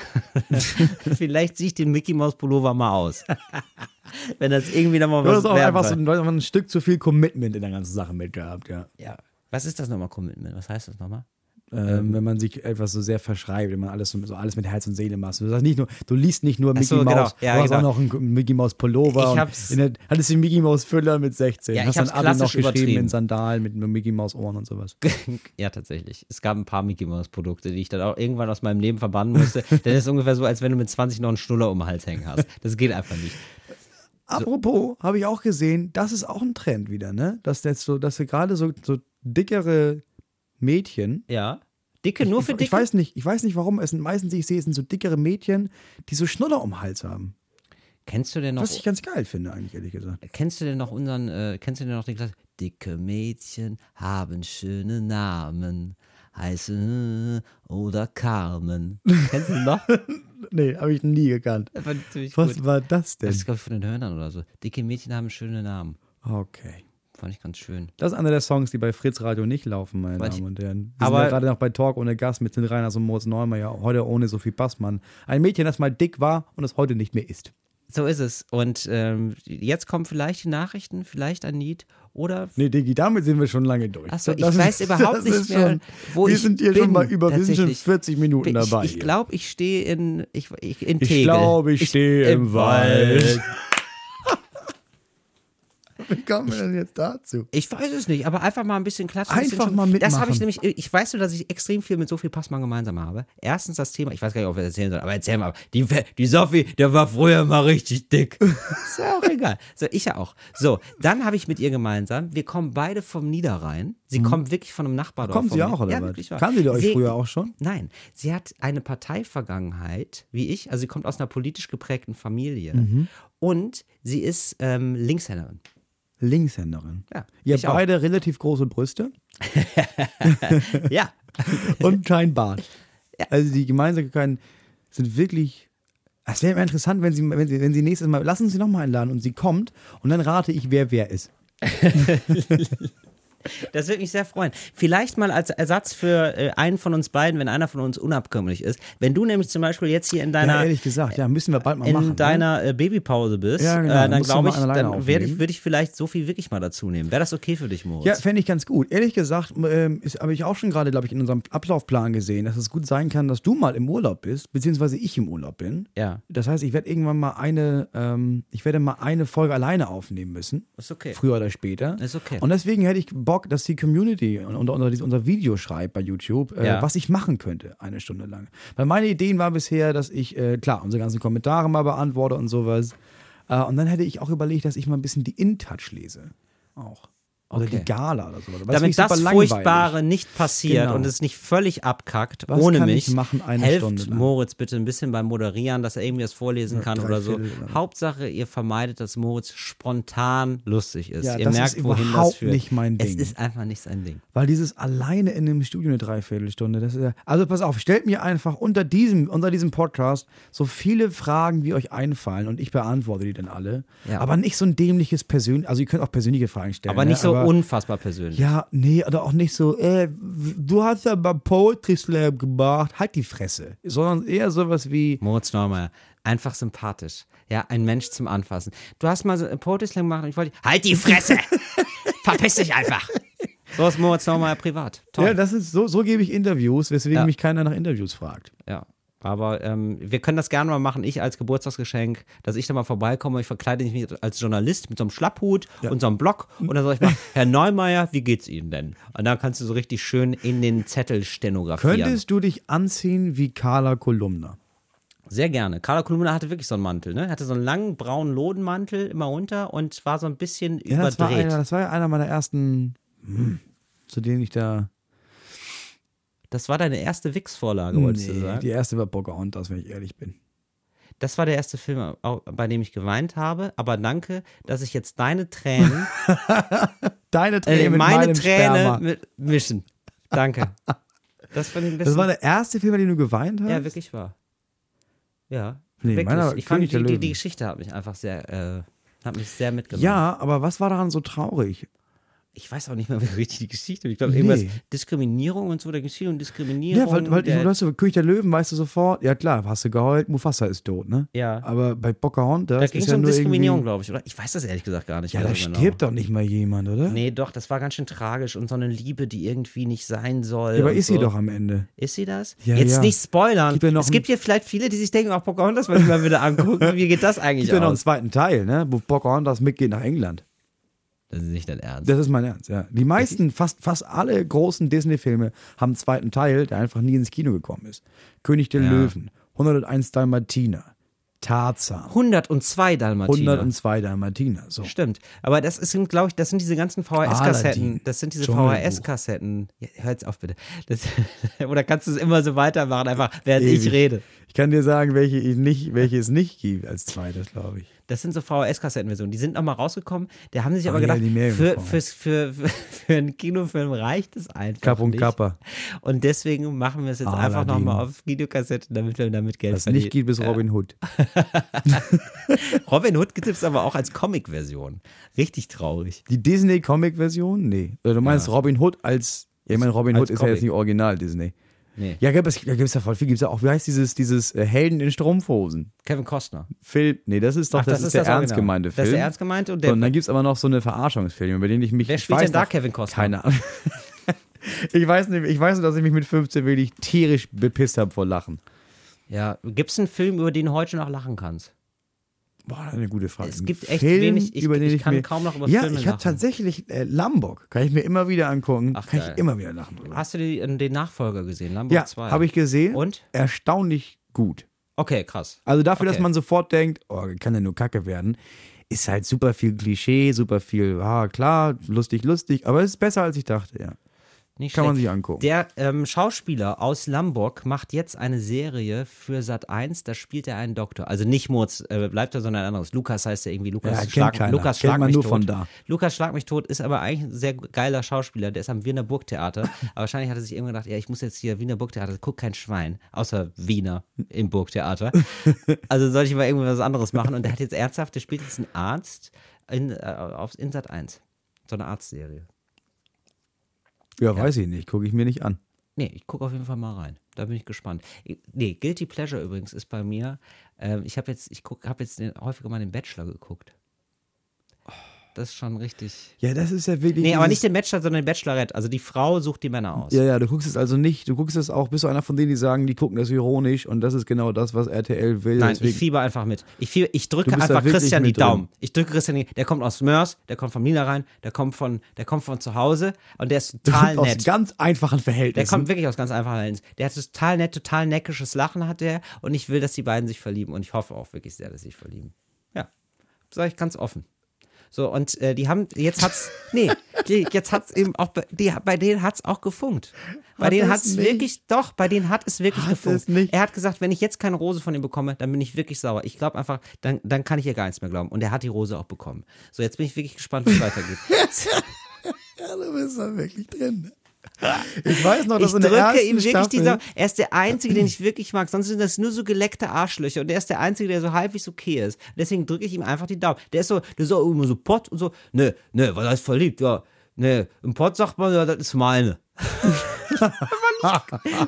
vielleicht ziehe ich den Mickey Mouse Pullover mal aus. Wenn das irgendwie nochmal Du was hast auch einfach so ein, du ein Stück zu viel Commitment in der ganzen Sache mit gehabt, ja. Ja. Was ist das nochmal, Commitment? Was heißt das nochmal? Ähm, wenn man sich etwas so sehr verschreibt, wenn man alles so, so alles mit Herz und Seele macht. Du, sagst nicht nur, du liest nicht nur Mickey so, genau. Mouse, Ja, du hast genau. auch noch einen Mickey Mouse Pullover. Ich und hab's- in der, hattest den Mickey Mouse Füller mit 16. Ja, ich hast dann hab's Abi noch geschrieben in Sandalen mit Mickey Mouse Ohren und sowas. Ja, tatsächlich. Es gab ein paar Mickey Mouse Produkte, die ich dann auch irgendwann aus meinem Leben verbannen musste. Denn es ist ungefähr so, als wenn du mit 20 noch einen Schnuller um den Hals hängen hast. Das geht einfach nicht. Apropos, habe ich auch gesehen, das ist auch ein Trend wieder, ne? Dass jetzt so, dass wir gerade so, so dickere Mädchen. Ja. Dicke, nur für ich, dicke? ich weiß nicht, ich weiß nicht warum. Es sind meistens, die ich sehe, es sind so dickere Mädchen, die so Schnuller um den Hals haben. Kennst du denn noch, Was ich ganz geil finde, eigentlich, ehrlich gesagt. kennst du denn noch unseren, äh, kennst du denn noch den Klass? Dicke Mädchen haben schöne Namen. Heiße äh, oder Carmen. Kennst du den noch? Nee, habe ich nie gekannt. Das fand ich ziemlich Was gut. war das denn? Das ist, glaube ich, von den Hörnern oder so. Dicke Mädchen haben schöne Namen. Okay. Fand ich ganz schön. Das ist einer der Songs, die bei Fritz Radio nicht laufen, meine Weil Damen ich- und Herren. Wir aber- sind ja gerade noch bei Talk ohne Gast mit den Reiners und Moritz Neumeier, heute ohne Sophie Passmann. Ein Mädchen, das mal dick war und es heute nicht mehr ist. So ist es. Und ähm, jetzt kommen vielleicht die Nachrichten, vielleicht ein Lied oder. Nee, Diggi, damit sind wir schon lange durch. Achso, ich Das weiß ist- überhaupt nicht mehr, schon- wo wir ich sind hier bin, schon mal über, wir sind schon tatsächlich. 40 Minuten Ich, dabei. ich hier. glaube, ich stehe in, ich, ich, in Ich glaube, ich stehe im Wald. Wie kommen wir denn jetzt dazu? Ich weiß es nicht, aber einfach mal ein bisschen klatschen. bisschen Einfach schon- mal Das habe ich mitmachen. nämlich, ich weiß nur, dass ich extrem viel mit Sophie Passmann gemeinsam habe. Erstens das Thema, ich weiß gar nicht, ob wir das erzählen sollen, aber erzähl mal. Die, die Sophie, der war früher mal richtig dick. Ist ja auch egal. So, ich ja auch. So, dann habe ich mit ihr gemeinsam, wir kommen beide vom Niederrhein. Sie kommt wirklich von einem Nachbardorf. Kommt von sie auch, oder ja, was? Wahr. Kanntet ihr euch Sie- früher auch schon? Nein, sie hat eine Parteivergangenheit, wie ich. Also sie kommt aus einer politisch geprägten Familie. Mhm. Und sie ist ähm, Linkshänderin. Linkshänderin. Ja, Ihr habt beide relativ große Brüste Ja, und kein Bart. Also die Gemeinsamkeiten sind wirklich. Es wäre immer interessant, wenn sie, wenn sie, wenn sie nächstes Mal, lassen Sie noch mal einladen und sie kommt und dann rate ich, wer wer ist. Das würde mich sehr freuen. Vielleicht mal als Ersatz für äh, einen von uns beiden, wenn einer von uns unabkömmlich ist. Wenn du nämlich zum Beispiel jetzt hier in Ja, deiner, ehrlich gesagt, ja, müssen wir bald mal in machen. ne? deiner äh, Babypause bist, Ja, genau. äh, dann Musst du glaube ich, dann werde ich, würde ich vielleicht Sophie wirklich mal dazu nehmen. Wäre das okay für dich, Moritz? Ja, fände ich ganz gut. Ehrlich gesagt, ähm, habe ich auch schon gerade, glaube ich, in unserem Ablaufplan gesehen, dass es gut sein kann, dass du mal im Urlaub bist, beziehungsweise ich im Urlaub bin. Ja, Das heißt, ich werde irgendwann mal eine, ähm, ich werde mal eine Folge alleine aufnehmen müssen. ist okay. Früher oder später. Ist okay. Und deswegen hätte ich Bock, dass die Community unter, dieses- unser Video schreibt bei YouTube, äh, Ja. was ich machen könnte, eine Stunde lang. Weil meine Ideen war bisher, dass ich, äh, klar, unsere ganzen Kommentare mal beantworte und sowas. Äh, und dann hätte ich auch überlegt, dass ich mal ein bisschen die InTouch lese. Auch. Oder Okay. die Gala oder sowas. Weil Damit das. Furchtbare nicht passiert Genau. und es nicht völlig abkackt Was ohne kann ich mich, machen eine helft? Moritz bitte ein bisschen beim Moderieren, dass er irgendwie das vorlesen kann drei oder so. Lang. Hauptsache, ihr vermeidet, dass Moritz spontan lustig ist. Ja, ihr merkt, ist wohin das führt. nicht mein Es Ding. ist einfach nicht sein Ding. Weil dieses alleine in einem Studio eine Dreiviertelstunde, das ist ja. Also pass auf, stellt mir einfach unter diesem, unter diesem Podcast so viele Fragen, wie euch einfallen und ich beantworte die dann alle. Ja. Aber nicht so ein dämliches persönlich, also ihr könnt auch persönliche Fragen stellen. Aber nicht ne? so Aber- unfassbar persönlich. Ja, nee, oder auch nicht so, äh, du hast ja beim Poetry Slam gemacht, halt die Fresse. Sondern eher sowas wie, Moritz Neumeier, einfach sympathisch. Ja, ein Mensch zum Anfassen. Du hast mal so ein Poetry Slam gemacht und ich wollte, halt die Fresse! Verpiss dich einfach! So ist Moritz Neumeier privat. Toll. ja, das ist, so, so gebe ich Interviews, weswegen Ja. mich keiner nach Interviews fragt. Ja. Aber ähm, wir können das gerne mal machen, ich als Geburtstagsgeschenk, dass ich da mal vorbeikomme. Ich verkleide mich als Journalist mit so einem Schlapphut und so einem Block und dann sage ich mal, Herr Neumeier, wie geht's Ihnen denn? Und dann kannst du so richtig schön in den Zettel stenografieren. Könntest du dich anziehen wie Carla Kolumna? Sehr gerne. Carla Kolumna hatte wirklich so einen Mantel, ne? Hatte so einen langen braunen Lodenmantel immer runter und war so ein bisschen Ja, das war, überdreht. einer, das war ja einer meiner ersten, hm, zu denen ich da. Das war deine erste Wix-Vorlage, wolltest du Nee, sagen? die erste war Pocahontas, wenn ich ehrlich bin. Das war der erste Film, bei dem ich geweint habe. Aber danke, dass ich jetzt deine Tränen Deine äh, Träne mit meine meinem Träne Sperma. mit mischen. Danke. Das. Das war der erste Film, bei dem du geweint hast? ja, wirklich wahr. Ja. Nee, wirklich. meiner ich fand die, die, die Geschichte hat mich einfach sehr, äh, hat mich sehr mitgenommen. Ja, aber was war daran so traurig? Ich weiß auch nicht mehr wie richtig die Geschichte. Ich glaube, irgendwas Nee. Diskriminierung und so, da gibt es viel um Diskriminierung. Ja, weil, weil der, du hast so König der Löwen, weißt du sofort, ja klar, hast du geheult, Mufasa ist tot, ne? Ja. Aber bei Pocahontas da ging es ja um Diskriminierung, glaube ich, oder? Ich weiß das ehrlich gesagt gar nicht. Ja, da genau. stirbt doch nicht mal jemand, oder? Nee, doch, das war ganz schön tragisch und so eine Liebe, die irgendwie nicht sein soll. Ja, aber und ist so. sie doch am Ende. Ist sie das? Ja, Jetzt ja. nicht spoilern. Gibt es gibt ja vielleicht viele, die sich denken, auch Pocahontas wollte ich mal wieder angucken. Wie geht das eigentlich Gibt ja noch einen aus? zweiten Teil, ne? Wo Pocahontas mitgeht nach England. Das ist nicht dein Ernst. Das ist mein Ernst, ja. Die meisten, fast, fast alle großen Disney-Filme haben einen zweiten Teil, der einfach nie ins Kino gekommen ist. König der Ja. Löwen, 101 Dalmatiner, Tarzan, 102 Dalmatiner. 102 Dalmatiner. So. Stimmt. Aber das sind, glaube ich, das sind diese ganzen VHS-Kassetten. Das sind diese. VHS-Kassetten. Ja, hör jetzt auf, bitte. Das, oder kannst du es immer so weitermachen, einfach während ich Ewig. rede? Ich kann dir sagen, welche, ich nicht, welche es nicht gibt als zweites, glaube ich. Das sind so VHS-Kassettenversionen. Die sind nochmal rausgekommen. Da haben sich Ah, aber ja, gedacht, für, fürs, für, für, für einen Kinofilm reicht es einfach. Kapp und. Kappa. Und deswegen machen wir es jetzt einfach Aladdin. nochmal auf Videokassette, damit wir damit Geld Was verdienen. nicht gibt, ist Robin Hood. Robin Hood gibt es aber auch als Comic-Version. Richtig traurig. Die Disney-Comic-Version? Nee. Du meinst Robin Hood als. Ja, ich meine, Robin Als Hood ist ja Comic. jetzt nicht original Disney. Nee. Ja, gibt es, da gibt es ja voll viel. Gibt es ja auch, wie heißt dieses, dieses äh, Helden in Strumpfhosen? Kevin Costner. Film. Nee, das ist doch, Ach, das, ist der Original. ernst gemeinte Film. Das ist der ernst gemeinte und So, der. und dann gibt es aber noch so eine Verarschungsfilme, bei denen ich mich. Wer spielt weiß denn da noch- Kevin Costner? Keine Ahnung. ich weiß nicht, ich weiß nur, dass ich mich mit 15 wirklich tierisch bepisst habe vor Lachen. ja, gibt es einen Film, über den du heute noch lachen kannst? Boah, eine gute Frage. Es gibt echt Film, wenig- ich- über den ich kann mir, kaum noch über Ja, Filme ich habe tatsächlich äh, Lombok. Kann ich mir immer wieder angucken. Ach, kann geil. ich immer wieder lachen drüber. Hast du die, den Nachfolger gesehen? Lambo Ja, 2? habe ich gesehen. Und? Erstaunlich gut. Okay, krass. Also dafür, dass Okay. man sofort denkt, oh, kann ja nur Kacke werden, ist halt super viel Klischee, super viel, ah, klar, lustig, lustig, aber es ist besser, als ich dachte, ja. Nicht Kann man schlecht. sich angucken. Der ähm, Schauspieler aus Lamborg macht jetzt eine Serie für Sat 1, da spielt er einen Doktor. Also nicht Moritz äh, bleibt er, sondern ein anderes. Lukas heißt er irgendwie. Lukas, Ja, Schlag, keiner. Lukas Schlag man mich nur tot. von da. Lukas Schlag mich tot ist aber eigentlich ein sehr geiler Schauspieler. Der ist am Wiener Burgtheater. aber wahrscheinlich hat er sich irgendwann gedacht, ja, ich muss jetzt hier Wiener Burgtheater, guckt kein Schwein, außer Wiener im Burgtheater. also soll ich mal irgendwie was anderes machen. Und der hat jetzt ernsthaft, der spielt jetzt einen Arzt in, äh, auf, in Sat 1. So eine Arztserie. Ja, weiß ich nicht, gucke ich mir nicht an. Nee, ich gucke auf jeden Fall mal rein. Da bin ich gespannt. Nee, Guilty Pleasure übrigens ist bei mir. Ähm, ich habe jetzt, ich habe jetzt den, häufiger mal den Bachelor geguckt. Das ist schon richtig. Ja, das ist ja wirklich. Nee, aber nicht den Bachelor, sondern den Bachelorette. Also die Frau sucht die Männer aus. Ja, ja, du guckst es also nicht, du guckst es auch, bist du einer von denen, die sagen, die gucken das ironisch und das ist genau das, was RTL will. Nein, deswegen, ich fieber einfach mit. Ich, fieber, ich drücke einfach Christian die mit drin. Daumen. Ich drücke Christian die, der kommt aus Mörs, der kommt von Mina rein, der kommt von, der kommt von zu Hause und der ist total aus nett. ganz einfachen Der Verhältnissen. kommt wirklich aus ganz einfachen Verhältnissen. Der hat total nett, total neckisches Lachen hat der und ich will, dass die beiden sich verlieben und ich hoffe auch wirklich sehr, dass sie sich verlieben. Ja, sage ich ganz offen. So und äh, die haben jetzt hat's nee, die, jetzt hat's eben auch bei, die, bei denen hat's auch gefunkt. Bei Hat denen es hat's nicht? wirklich doch, bei denen hat es wirklich Hat gefunkt. es nicht? Er hat gesagt, wenn ich jetzt keine Rose von ihm bekomme, dann bin ich wirklich sauer. Ich glaube einfach, dann, dann kann ich ihr gar nichts mehr glauben und er hat die Rose auch bekommen. So, jetzt bin ich wirklich gespannt, wie es weitergeht. Ja, du bist da wirklich drin. Ich weiß noch, dass Ich in der drücke ersten ihm wirklich Staffel, dieser. Er ist der Einzige, den ich wirklich mag. Sonst sind das nur so geleckte Arschlöcher. Und er ist der Einzige, der so halbwegs okay ist. Deswegen drücke ich ihm einfach die Daumen. Der ist so, der ist auch immer so Pott und so. Ne, ne, was heißt verliebt? Ja, ne, im Pott sagt man, ja, das ist meine. Fand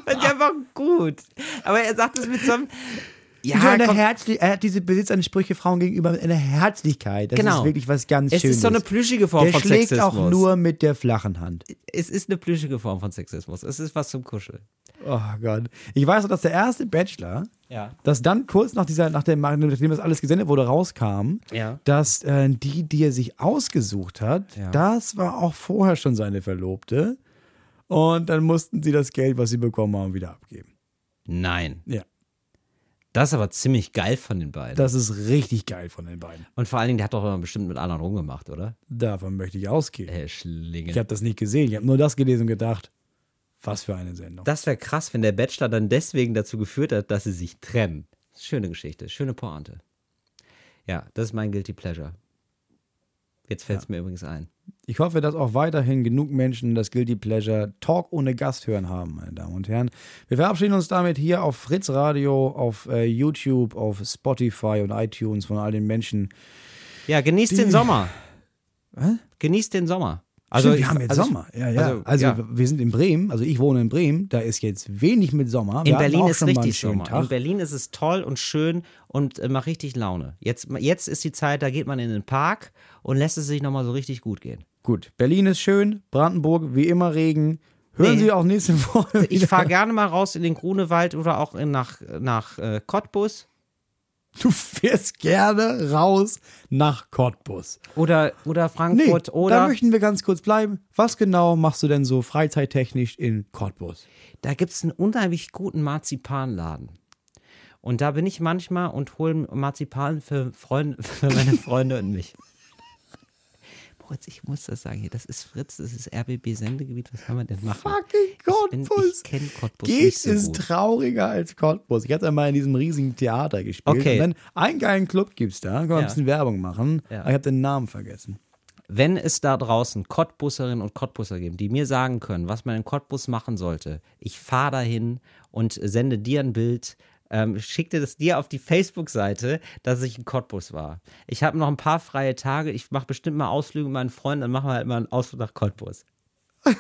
ich einfach gut. Aber er sagt es mit so einem. Ja, so eine komm, Herzli er hat diese Besitzansprüche Frauen gegenüber mit einer Herzlichkeit. Das Genau. ist wirklich was ganz es Schönes. ist so eine plüschige Form Der von schlägt Sexismus. auch nur mit der flachen Hand. es ist eine plüschige Form von Sexismus. Es ist was zum Kuscheln. Oh Gott. Ich weiß noch, dass der erste Bachelor, Ja. dass dann kurz nach dieser, nach dem, nachdem das alles gesendet wurde, rauskam, Ja. dass äh, die, die er sich ausgesucht hat, Ja. das war auch vorher schon seine Verlobte. Und dann mussten sie das Geld, was sie bekommen haben, wieder abgeben. Nein. Ja. Das ist aber ziemlich geil von den beiden. Das ist richtig geil von den beiden. Und vor allen Dingen, der hat doch immer bestimmt mit anderen rumgemacht, oder? Davon möchte ich ausgehen. Herr Schlinge. Ich habe das nicht gesehen. Ich habe nur das gelesen und gedacht, was für eine Sendung. Das wäre krass, wenn der Bachelor dann deswegen dazu geführt hat, dass sie sich trennen. Schöne Geschichte, schöne Pointe. Ja, das ist mein Guilty Pleasure. Jetzt fällt es mir übrigens ein. Ich hoffe, dass auch weiterhin genug Menschen das Guilty Pleasure Talk ohne Gast hören haben, meine Damen und Herren. Wir verabschieden uns damit hier auf Fritz Radio, auf äh, YouTube, auf Spotify und iTunes von all den Menschen. Ja, genießt den Sommer. Was? Genießt den Sommer. Also Stimmt, wir ich- haben jetzt also ich- Sommer. Ja, ja. also, Also, ja. wir sind in Bremen, also ich wohne in Bremen, da ist jetzt wenig mit Sommer. Wir In Berlin ist richtig Sommer. In Tag. Berlin ist es toll und schön und äh, macht richtig Laune. Jetzt, jetzt ist die Zeit, da geht man in den Park und lässt es sich nochmal so richtig gut gehen. Gut, Berlin ist schön, Brandenburg wie immer Regen. Hören Nee. Sie auch nächste Woche Ich wieder. fahre gerne mal raus in den Grunewald oder auch in, nach, nach äh, Cottbus Du fährst gerne raus nach Cottbus. oder, oder Nee, Frankfurt da oder möchten wir ganz kurz bleiben. Was genau machst du denn so freizeittechnisch in Cottbus? da gibt es einen unheimlich guten Marzipanladen. Und da bin ich manchmal und hole Marzipan für, Freunde, für meine Freunde und mich. Moritz, ich muss das sagen hier, das ist Fritz, das ist RBB-Sendegebiet, was kann man denn machen? Fucking Ich bin- Cottbus. Ich kenne Cottbus Geht nicht so ist gut. trauriger als Cottbus. Ich hatte einmal in diesem riesigen Theater gespielt. Okay. Und dann einen geilen Club gibt's da. Können wir Ja. ein bisschen Werbung machen. Ja. Aber ich habe den Namen vergessen. Wenn es da draußen Cottbusserinnen und Cottbusser gibt, die mir sagen können, was man in Cottbus machen sollte, ich fahre dahin und sende dir ein Bild, ähm, schickte das dir auf die Facebook-Seite, dass ich in Cottbus war. Ich habe noch ein paar freie Tage, ich mache bestimmt mal Ausflüge mit meinen Freunden, dann machen wir halt mal einen Ausflug nach Cottbus. das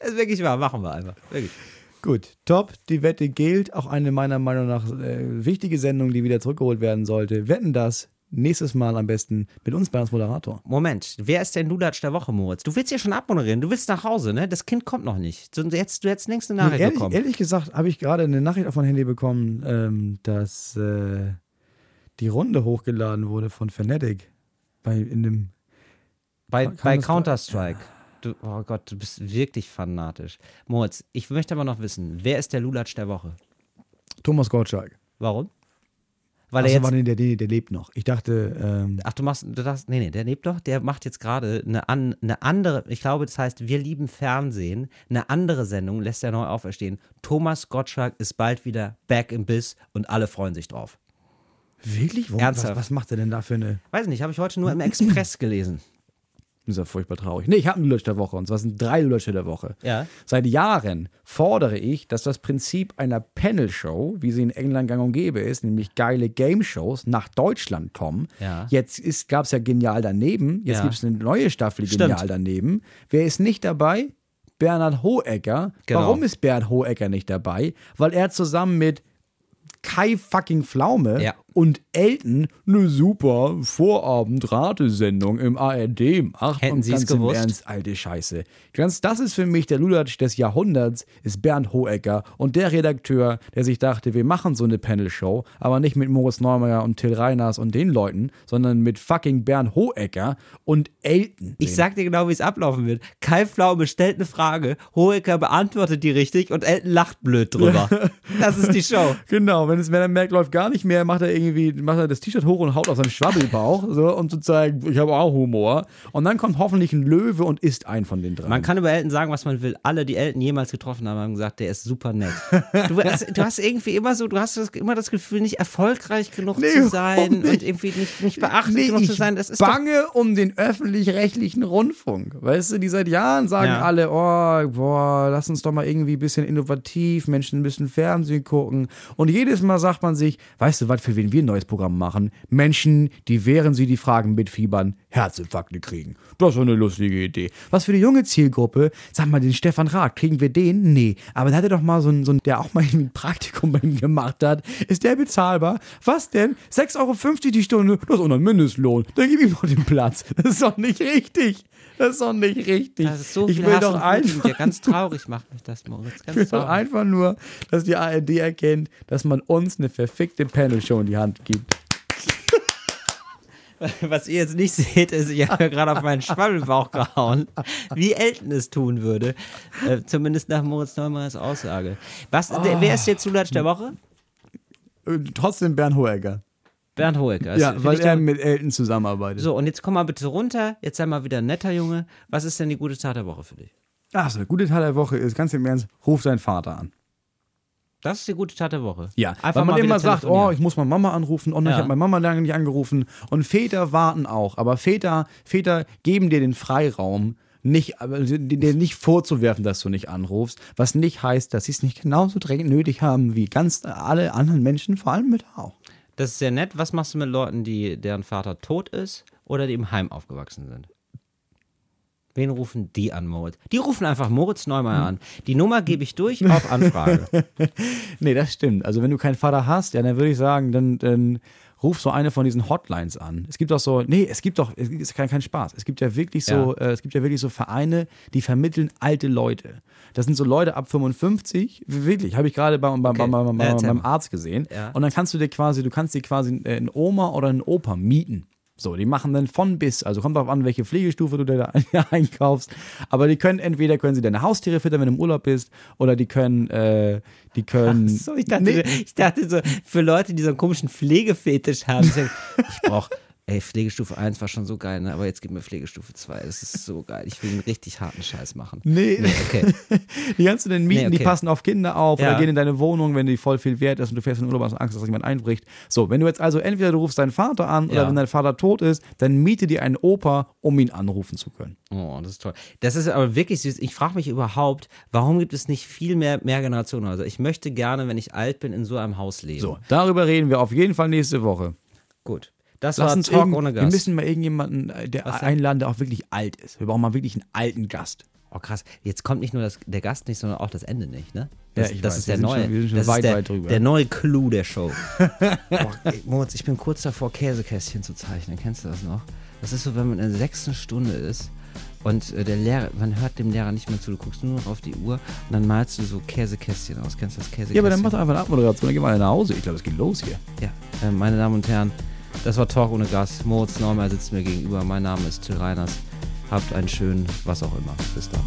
ist wirklich wahr, machen wir einfach. Wirklich. Gut, top. Die Wette gilt. Auch eine meiner Meinung nach äh, wichtige Sendung, die wieder zurückgeholt werden sollte. Wetten das nächstes Mal am besten mit uns bei als Moderator. Moment, wer ist denn Lulatsch der Woche, Moritz? Du willst ja schon abmoderieren, du willst nach Hause, ne? Das Kind kommt noch nicht. Du, jetzt, du hättest längst eine Nachricht ehrlich, bekommen. ehrlich gesagt habe ich gerade eine Nachricht auf mein Handy bekommen, ähm, dass äh, die Runde hochgeladen wurde von Fnatic. Bei, in dem Bei, bei Counter-Strike. Du, oh Gott, du bist wirklich fanatisch. Moritz, ich möchte aber noch wissen, wer ist der Lulatsch der Woche? Thomas Gottschalk. Warum? Weil er Achso, jetzt. war nee, der, der, der lebt noch. Ich dachte, ähm, Ach, du machst, du dachtest, nee, nee, der lebt doch, der macht jetzt gerade eine, an, eine andere, ich glaube, das heißt, wir lieben Fernsehen, eine andere Sendung lässt er neu auferstehen. Thomas Gottschalk ist bald wieder back im Biss und alle freuen sich drauf. wirklich? Was, Ernsthaft? was macht er denn da für eine. Weiß nicht, habe ich heute nur im Express gelesen. Das ist ja furchtbar traurig. Nee, ich habe einen Lutsch der Woche und zwar sind drei Lutsch der Woche. Ja. Seit Jahren fordere ich, dass das Prinzip einer Panel-Show, wie sie in England gang und gäbe ist, nämlich geile Game-Shows, nach Deutschland kommen. Ja. Jetzt gab es ja Genial daneben, jetzt Ja. gibt es eine neue Staffel Stimmt. Genial daneben. Wer ist nicht dabei? Bernhard Hohecker. Genau. Warum ist Bernhard Hohecker nicht dabei? Weil er zusammen mit Kai fucking Pflaume Ja. Und Elton eine super Vorabend-Ratesendung im ARD macht. Hätten Sie es gewusst? Ernst, alte Scheiße. Ganz, das ist für mich der Lulatsch des Jahrhunderts, ist Bernd Hohecker und der Redakteur, der sich dachte, wir machen so eine Panel-Show, aber nicht mit Moritz Neumeier und Till Reiners und den Leuten, sondern mit fucking Bernd Hohecker und Elton. Ich sag dir genau, wie es ablaufen wird. Kai Pflaume stellt eine Frage, Hohecker beantwortet die richtig und Elton lacht blöd drüber. das ist die Show. Genau, wenn, es, wenn er merkt, läuft gar nicht mehr, macht er irgendwie, macht er das T-Shirt hoch und haut auf seinen Schwabbelbauch, so, um zu zeigen, ich habe auch Humor. Und dann kommt hoffentlich ein Löwe und isst einen von den drei. Man kann über Elton sagen, was man will. Alle, die Elton jemals getroffen haben, haben gesagt, der ist super nett. Du, hast- du hast irgendwie immer so, du hast das, immer das Gefühl, nicht erfolgreich genug Nee, zu sein und irgendwie nicht, nicht beachtet Nee, genug zu sein. Das ist doch, bange um den öffentlich-rechtlichen Rundfunk. Weißt du, die seit Jahren sagen Ja. alle, oh, boah, lass uns doch mal irgendwie ein bisschen innovativ, Menschen bisschen Fernsehen gucken. Und jedes Mal sagt man sich, weißt du, was für wen wir ein neues Programm machen? Menschen, die während sie die Fragen mitfiebern, Herzinfarkte kriegen. Das ist eine lustige Idee. Was für die junge Zielgruppe, sag mal, den Stefan Rath, kriegen wir den? Nee. Aber da hat er doch mal so einen, so der auch mal ein Praktikum bei ihm gemacht hat. Ist der bezahlbar? Was denn? 6,50 Euro die Stunde? Das ist unter dem Mindestlohn. Dann gib ihm doch den Platz. Das ist doch nicht richtig. Das ist doch nicht richtig. das ist so ich viel will Hass doch einfach, dir. Ganz traurig macht mich das, Moritz. ich will Ganz doch traurig. einfach nur, dass die ARD erkennt, dass man uns eine verfickte Panel-Show in die Hand gibt. Was ihr jetzt nicht seht, ist, ich habe gerade auf meinen Schwabbelbauch gehauen, wie Elton es tun würde. Äh, zumindest nach Moritz Neumeyers Aussage. Was, der, wer ist jetzt Lulatsch der Woche? Äh, Trotzdem Bernd Hohecker. Bernd Hohecker. Ja, weil ich er mit Elton zusammenarbeitet. So, und jetzt komm mal bitte runter. Jetzt sei mal wieder ein netter Junge. Was ist denn die gute Tat der Woche für dich? Achso, gute Teil der Woche ist, ganz im Ernst, ruf seinen Vater an. Das ist die gute Tat der Woche. Ja, Einfach weil man immer sagt, oh, ich muss meine Mama anrufen und ich Ja. habe meine Mama lange nicht angerufen. Und Väter warten auch, aber Väter, Väter geben dir den Freiraum, nicht, also dir nicht vorzuwerfen, dass du nicht anrufst, was nicht heißt, dass sie es nicht genauso dringend nötig haben wie ganz alle anderen Menschen, vor allem Mütter auch. Das ist sehr nett. Was machst du mit Leuten, die, deren Vater tot ist oder die im Heim aufgewachsen sind? Wen rufen die an, Moritz? Die rufen einfach Moritz Neumeier an. Die Nummer gebe ich durch auf Anfrage. Nee, das stimmt. Also wenn du keinen Vater hast, ja, dann würde ich sagen, dann, dann ruf so eine von diesen Hotlines an. Es gibt auch so, nee, es gibt doch, es ist kein, kein Spaß. Es gibt ja wirklich so, äh, es gibt ja wirklich so Vereine, die vermitteln alte Leute. Das sind so Leute ab 55, wirklich, habe ich gerade beim, beim, Okay. beim, beim, Ja. Arzt gesehen. Ja. Und dann kannst du dir quasi, du kannst dir quasi äh, einen Oma oder einen Opa mieten. So, die machen dann von bis, also kommt darauf an, welche Pflegestufe du da einkaufst. Aber die können, entweder können sie deine Haustiere füttern, wenn du im Urlaub bist, oder die können, äh, die können. So, ich dachte, Nee. ich dachte so, für Leute, die so einen komischen Pflegefetisch haben, ich, sag, ich brauch, ey, Pflegestufe 1 war schon so geil, ne? aber jetzt gib mir Pflegestufe 2. Das ist so geil. Ich will einen richtig harten Scheiß machen. Nee, Nee, okay. Die kannst du denn mieten, Nee, okay. die passen auf Kinder auf Ja. oder gehen in deine Wohnung, wenn die voll viel wert ist und du fährst in den Urlaub, hast Angst, dass jemand einbricht. So, wenn du jetzt also entweder du rufst deinen Vater an oder Ja. wenn dein Vater tot ist, dann miete dir einen Opa, um ihn anrufen zu können. Oh, das ist toll. Das ist aber wirklich süß. Ich frage mich überhaupt, warum gibt es nicht viel mehr Mehrgenerationenhäuser? Ich möchte gerne, wenn ich alt bin, in so einem Haus leben. So, darüber reden wir auf jeden Fall nächste Woche. Gut. Das Lass war uns Talk irgend- ohne Wir Gast. müssen mal irgendjemanden äh, der einladen, der auch wirklich alt ist. Wir brauchen mal wirklich einen alten Gast. Oh krass, jetzt kommt nicht nur das, der Gast nicht, sondern auch das Ende nicht, ne? Ja, Das, ich das weiß, ist wir der sind neue. schon- wir sind schon das weit, ist der, weit drüber. der neue Clou der Show. Boah, ey, Moritz, ich bin kurz davor, Käsekästchen zu zeichnen. Kennst du das noch? Das ist so, wenn man in der sechsten Stunde ist und äh, der Lehrer, man hört dem Lehrer nicht mehr zu. Du guckst nur noch auf die Uhr und dann malst du so Käsekästchen aus. Kennst du das Käsekästchen? Ja, aber dann mach doch einfach eine Abmoderation, dann gehen wir alle nach Hause. Ich glaube, es geht los hier. Ja, äh, meine Damen und Herren, das war Talk ohne Gas. Moritz Neumann sitzt mir gegenüber. Mein Name ist Till Reiners. Habt einen schönen, was auch immer. Bis dann.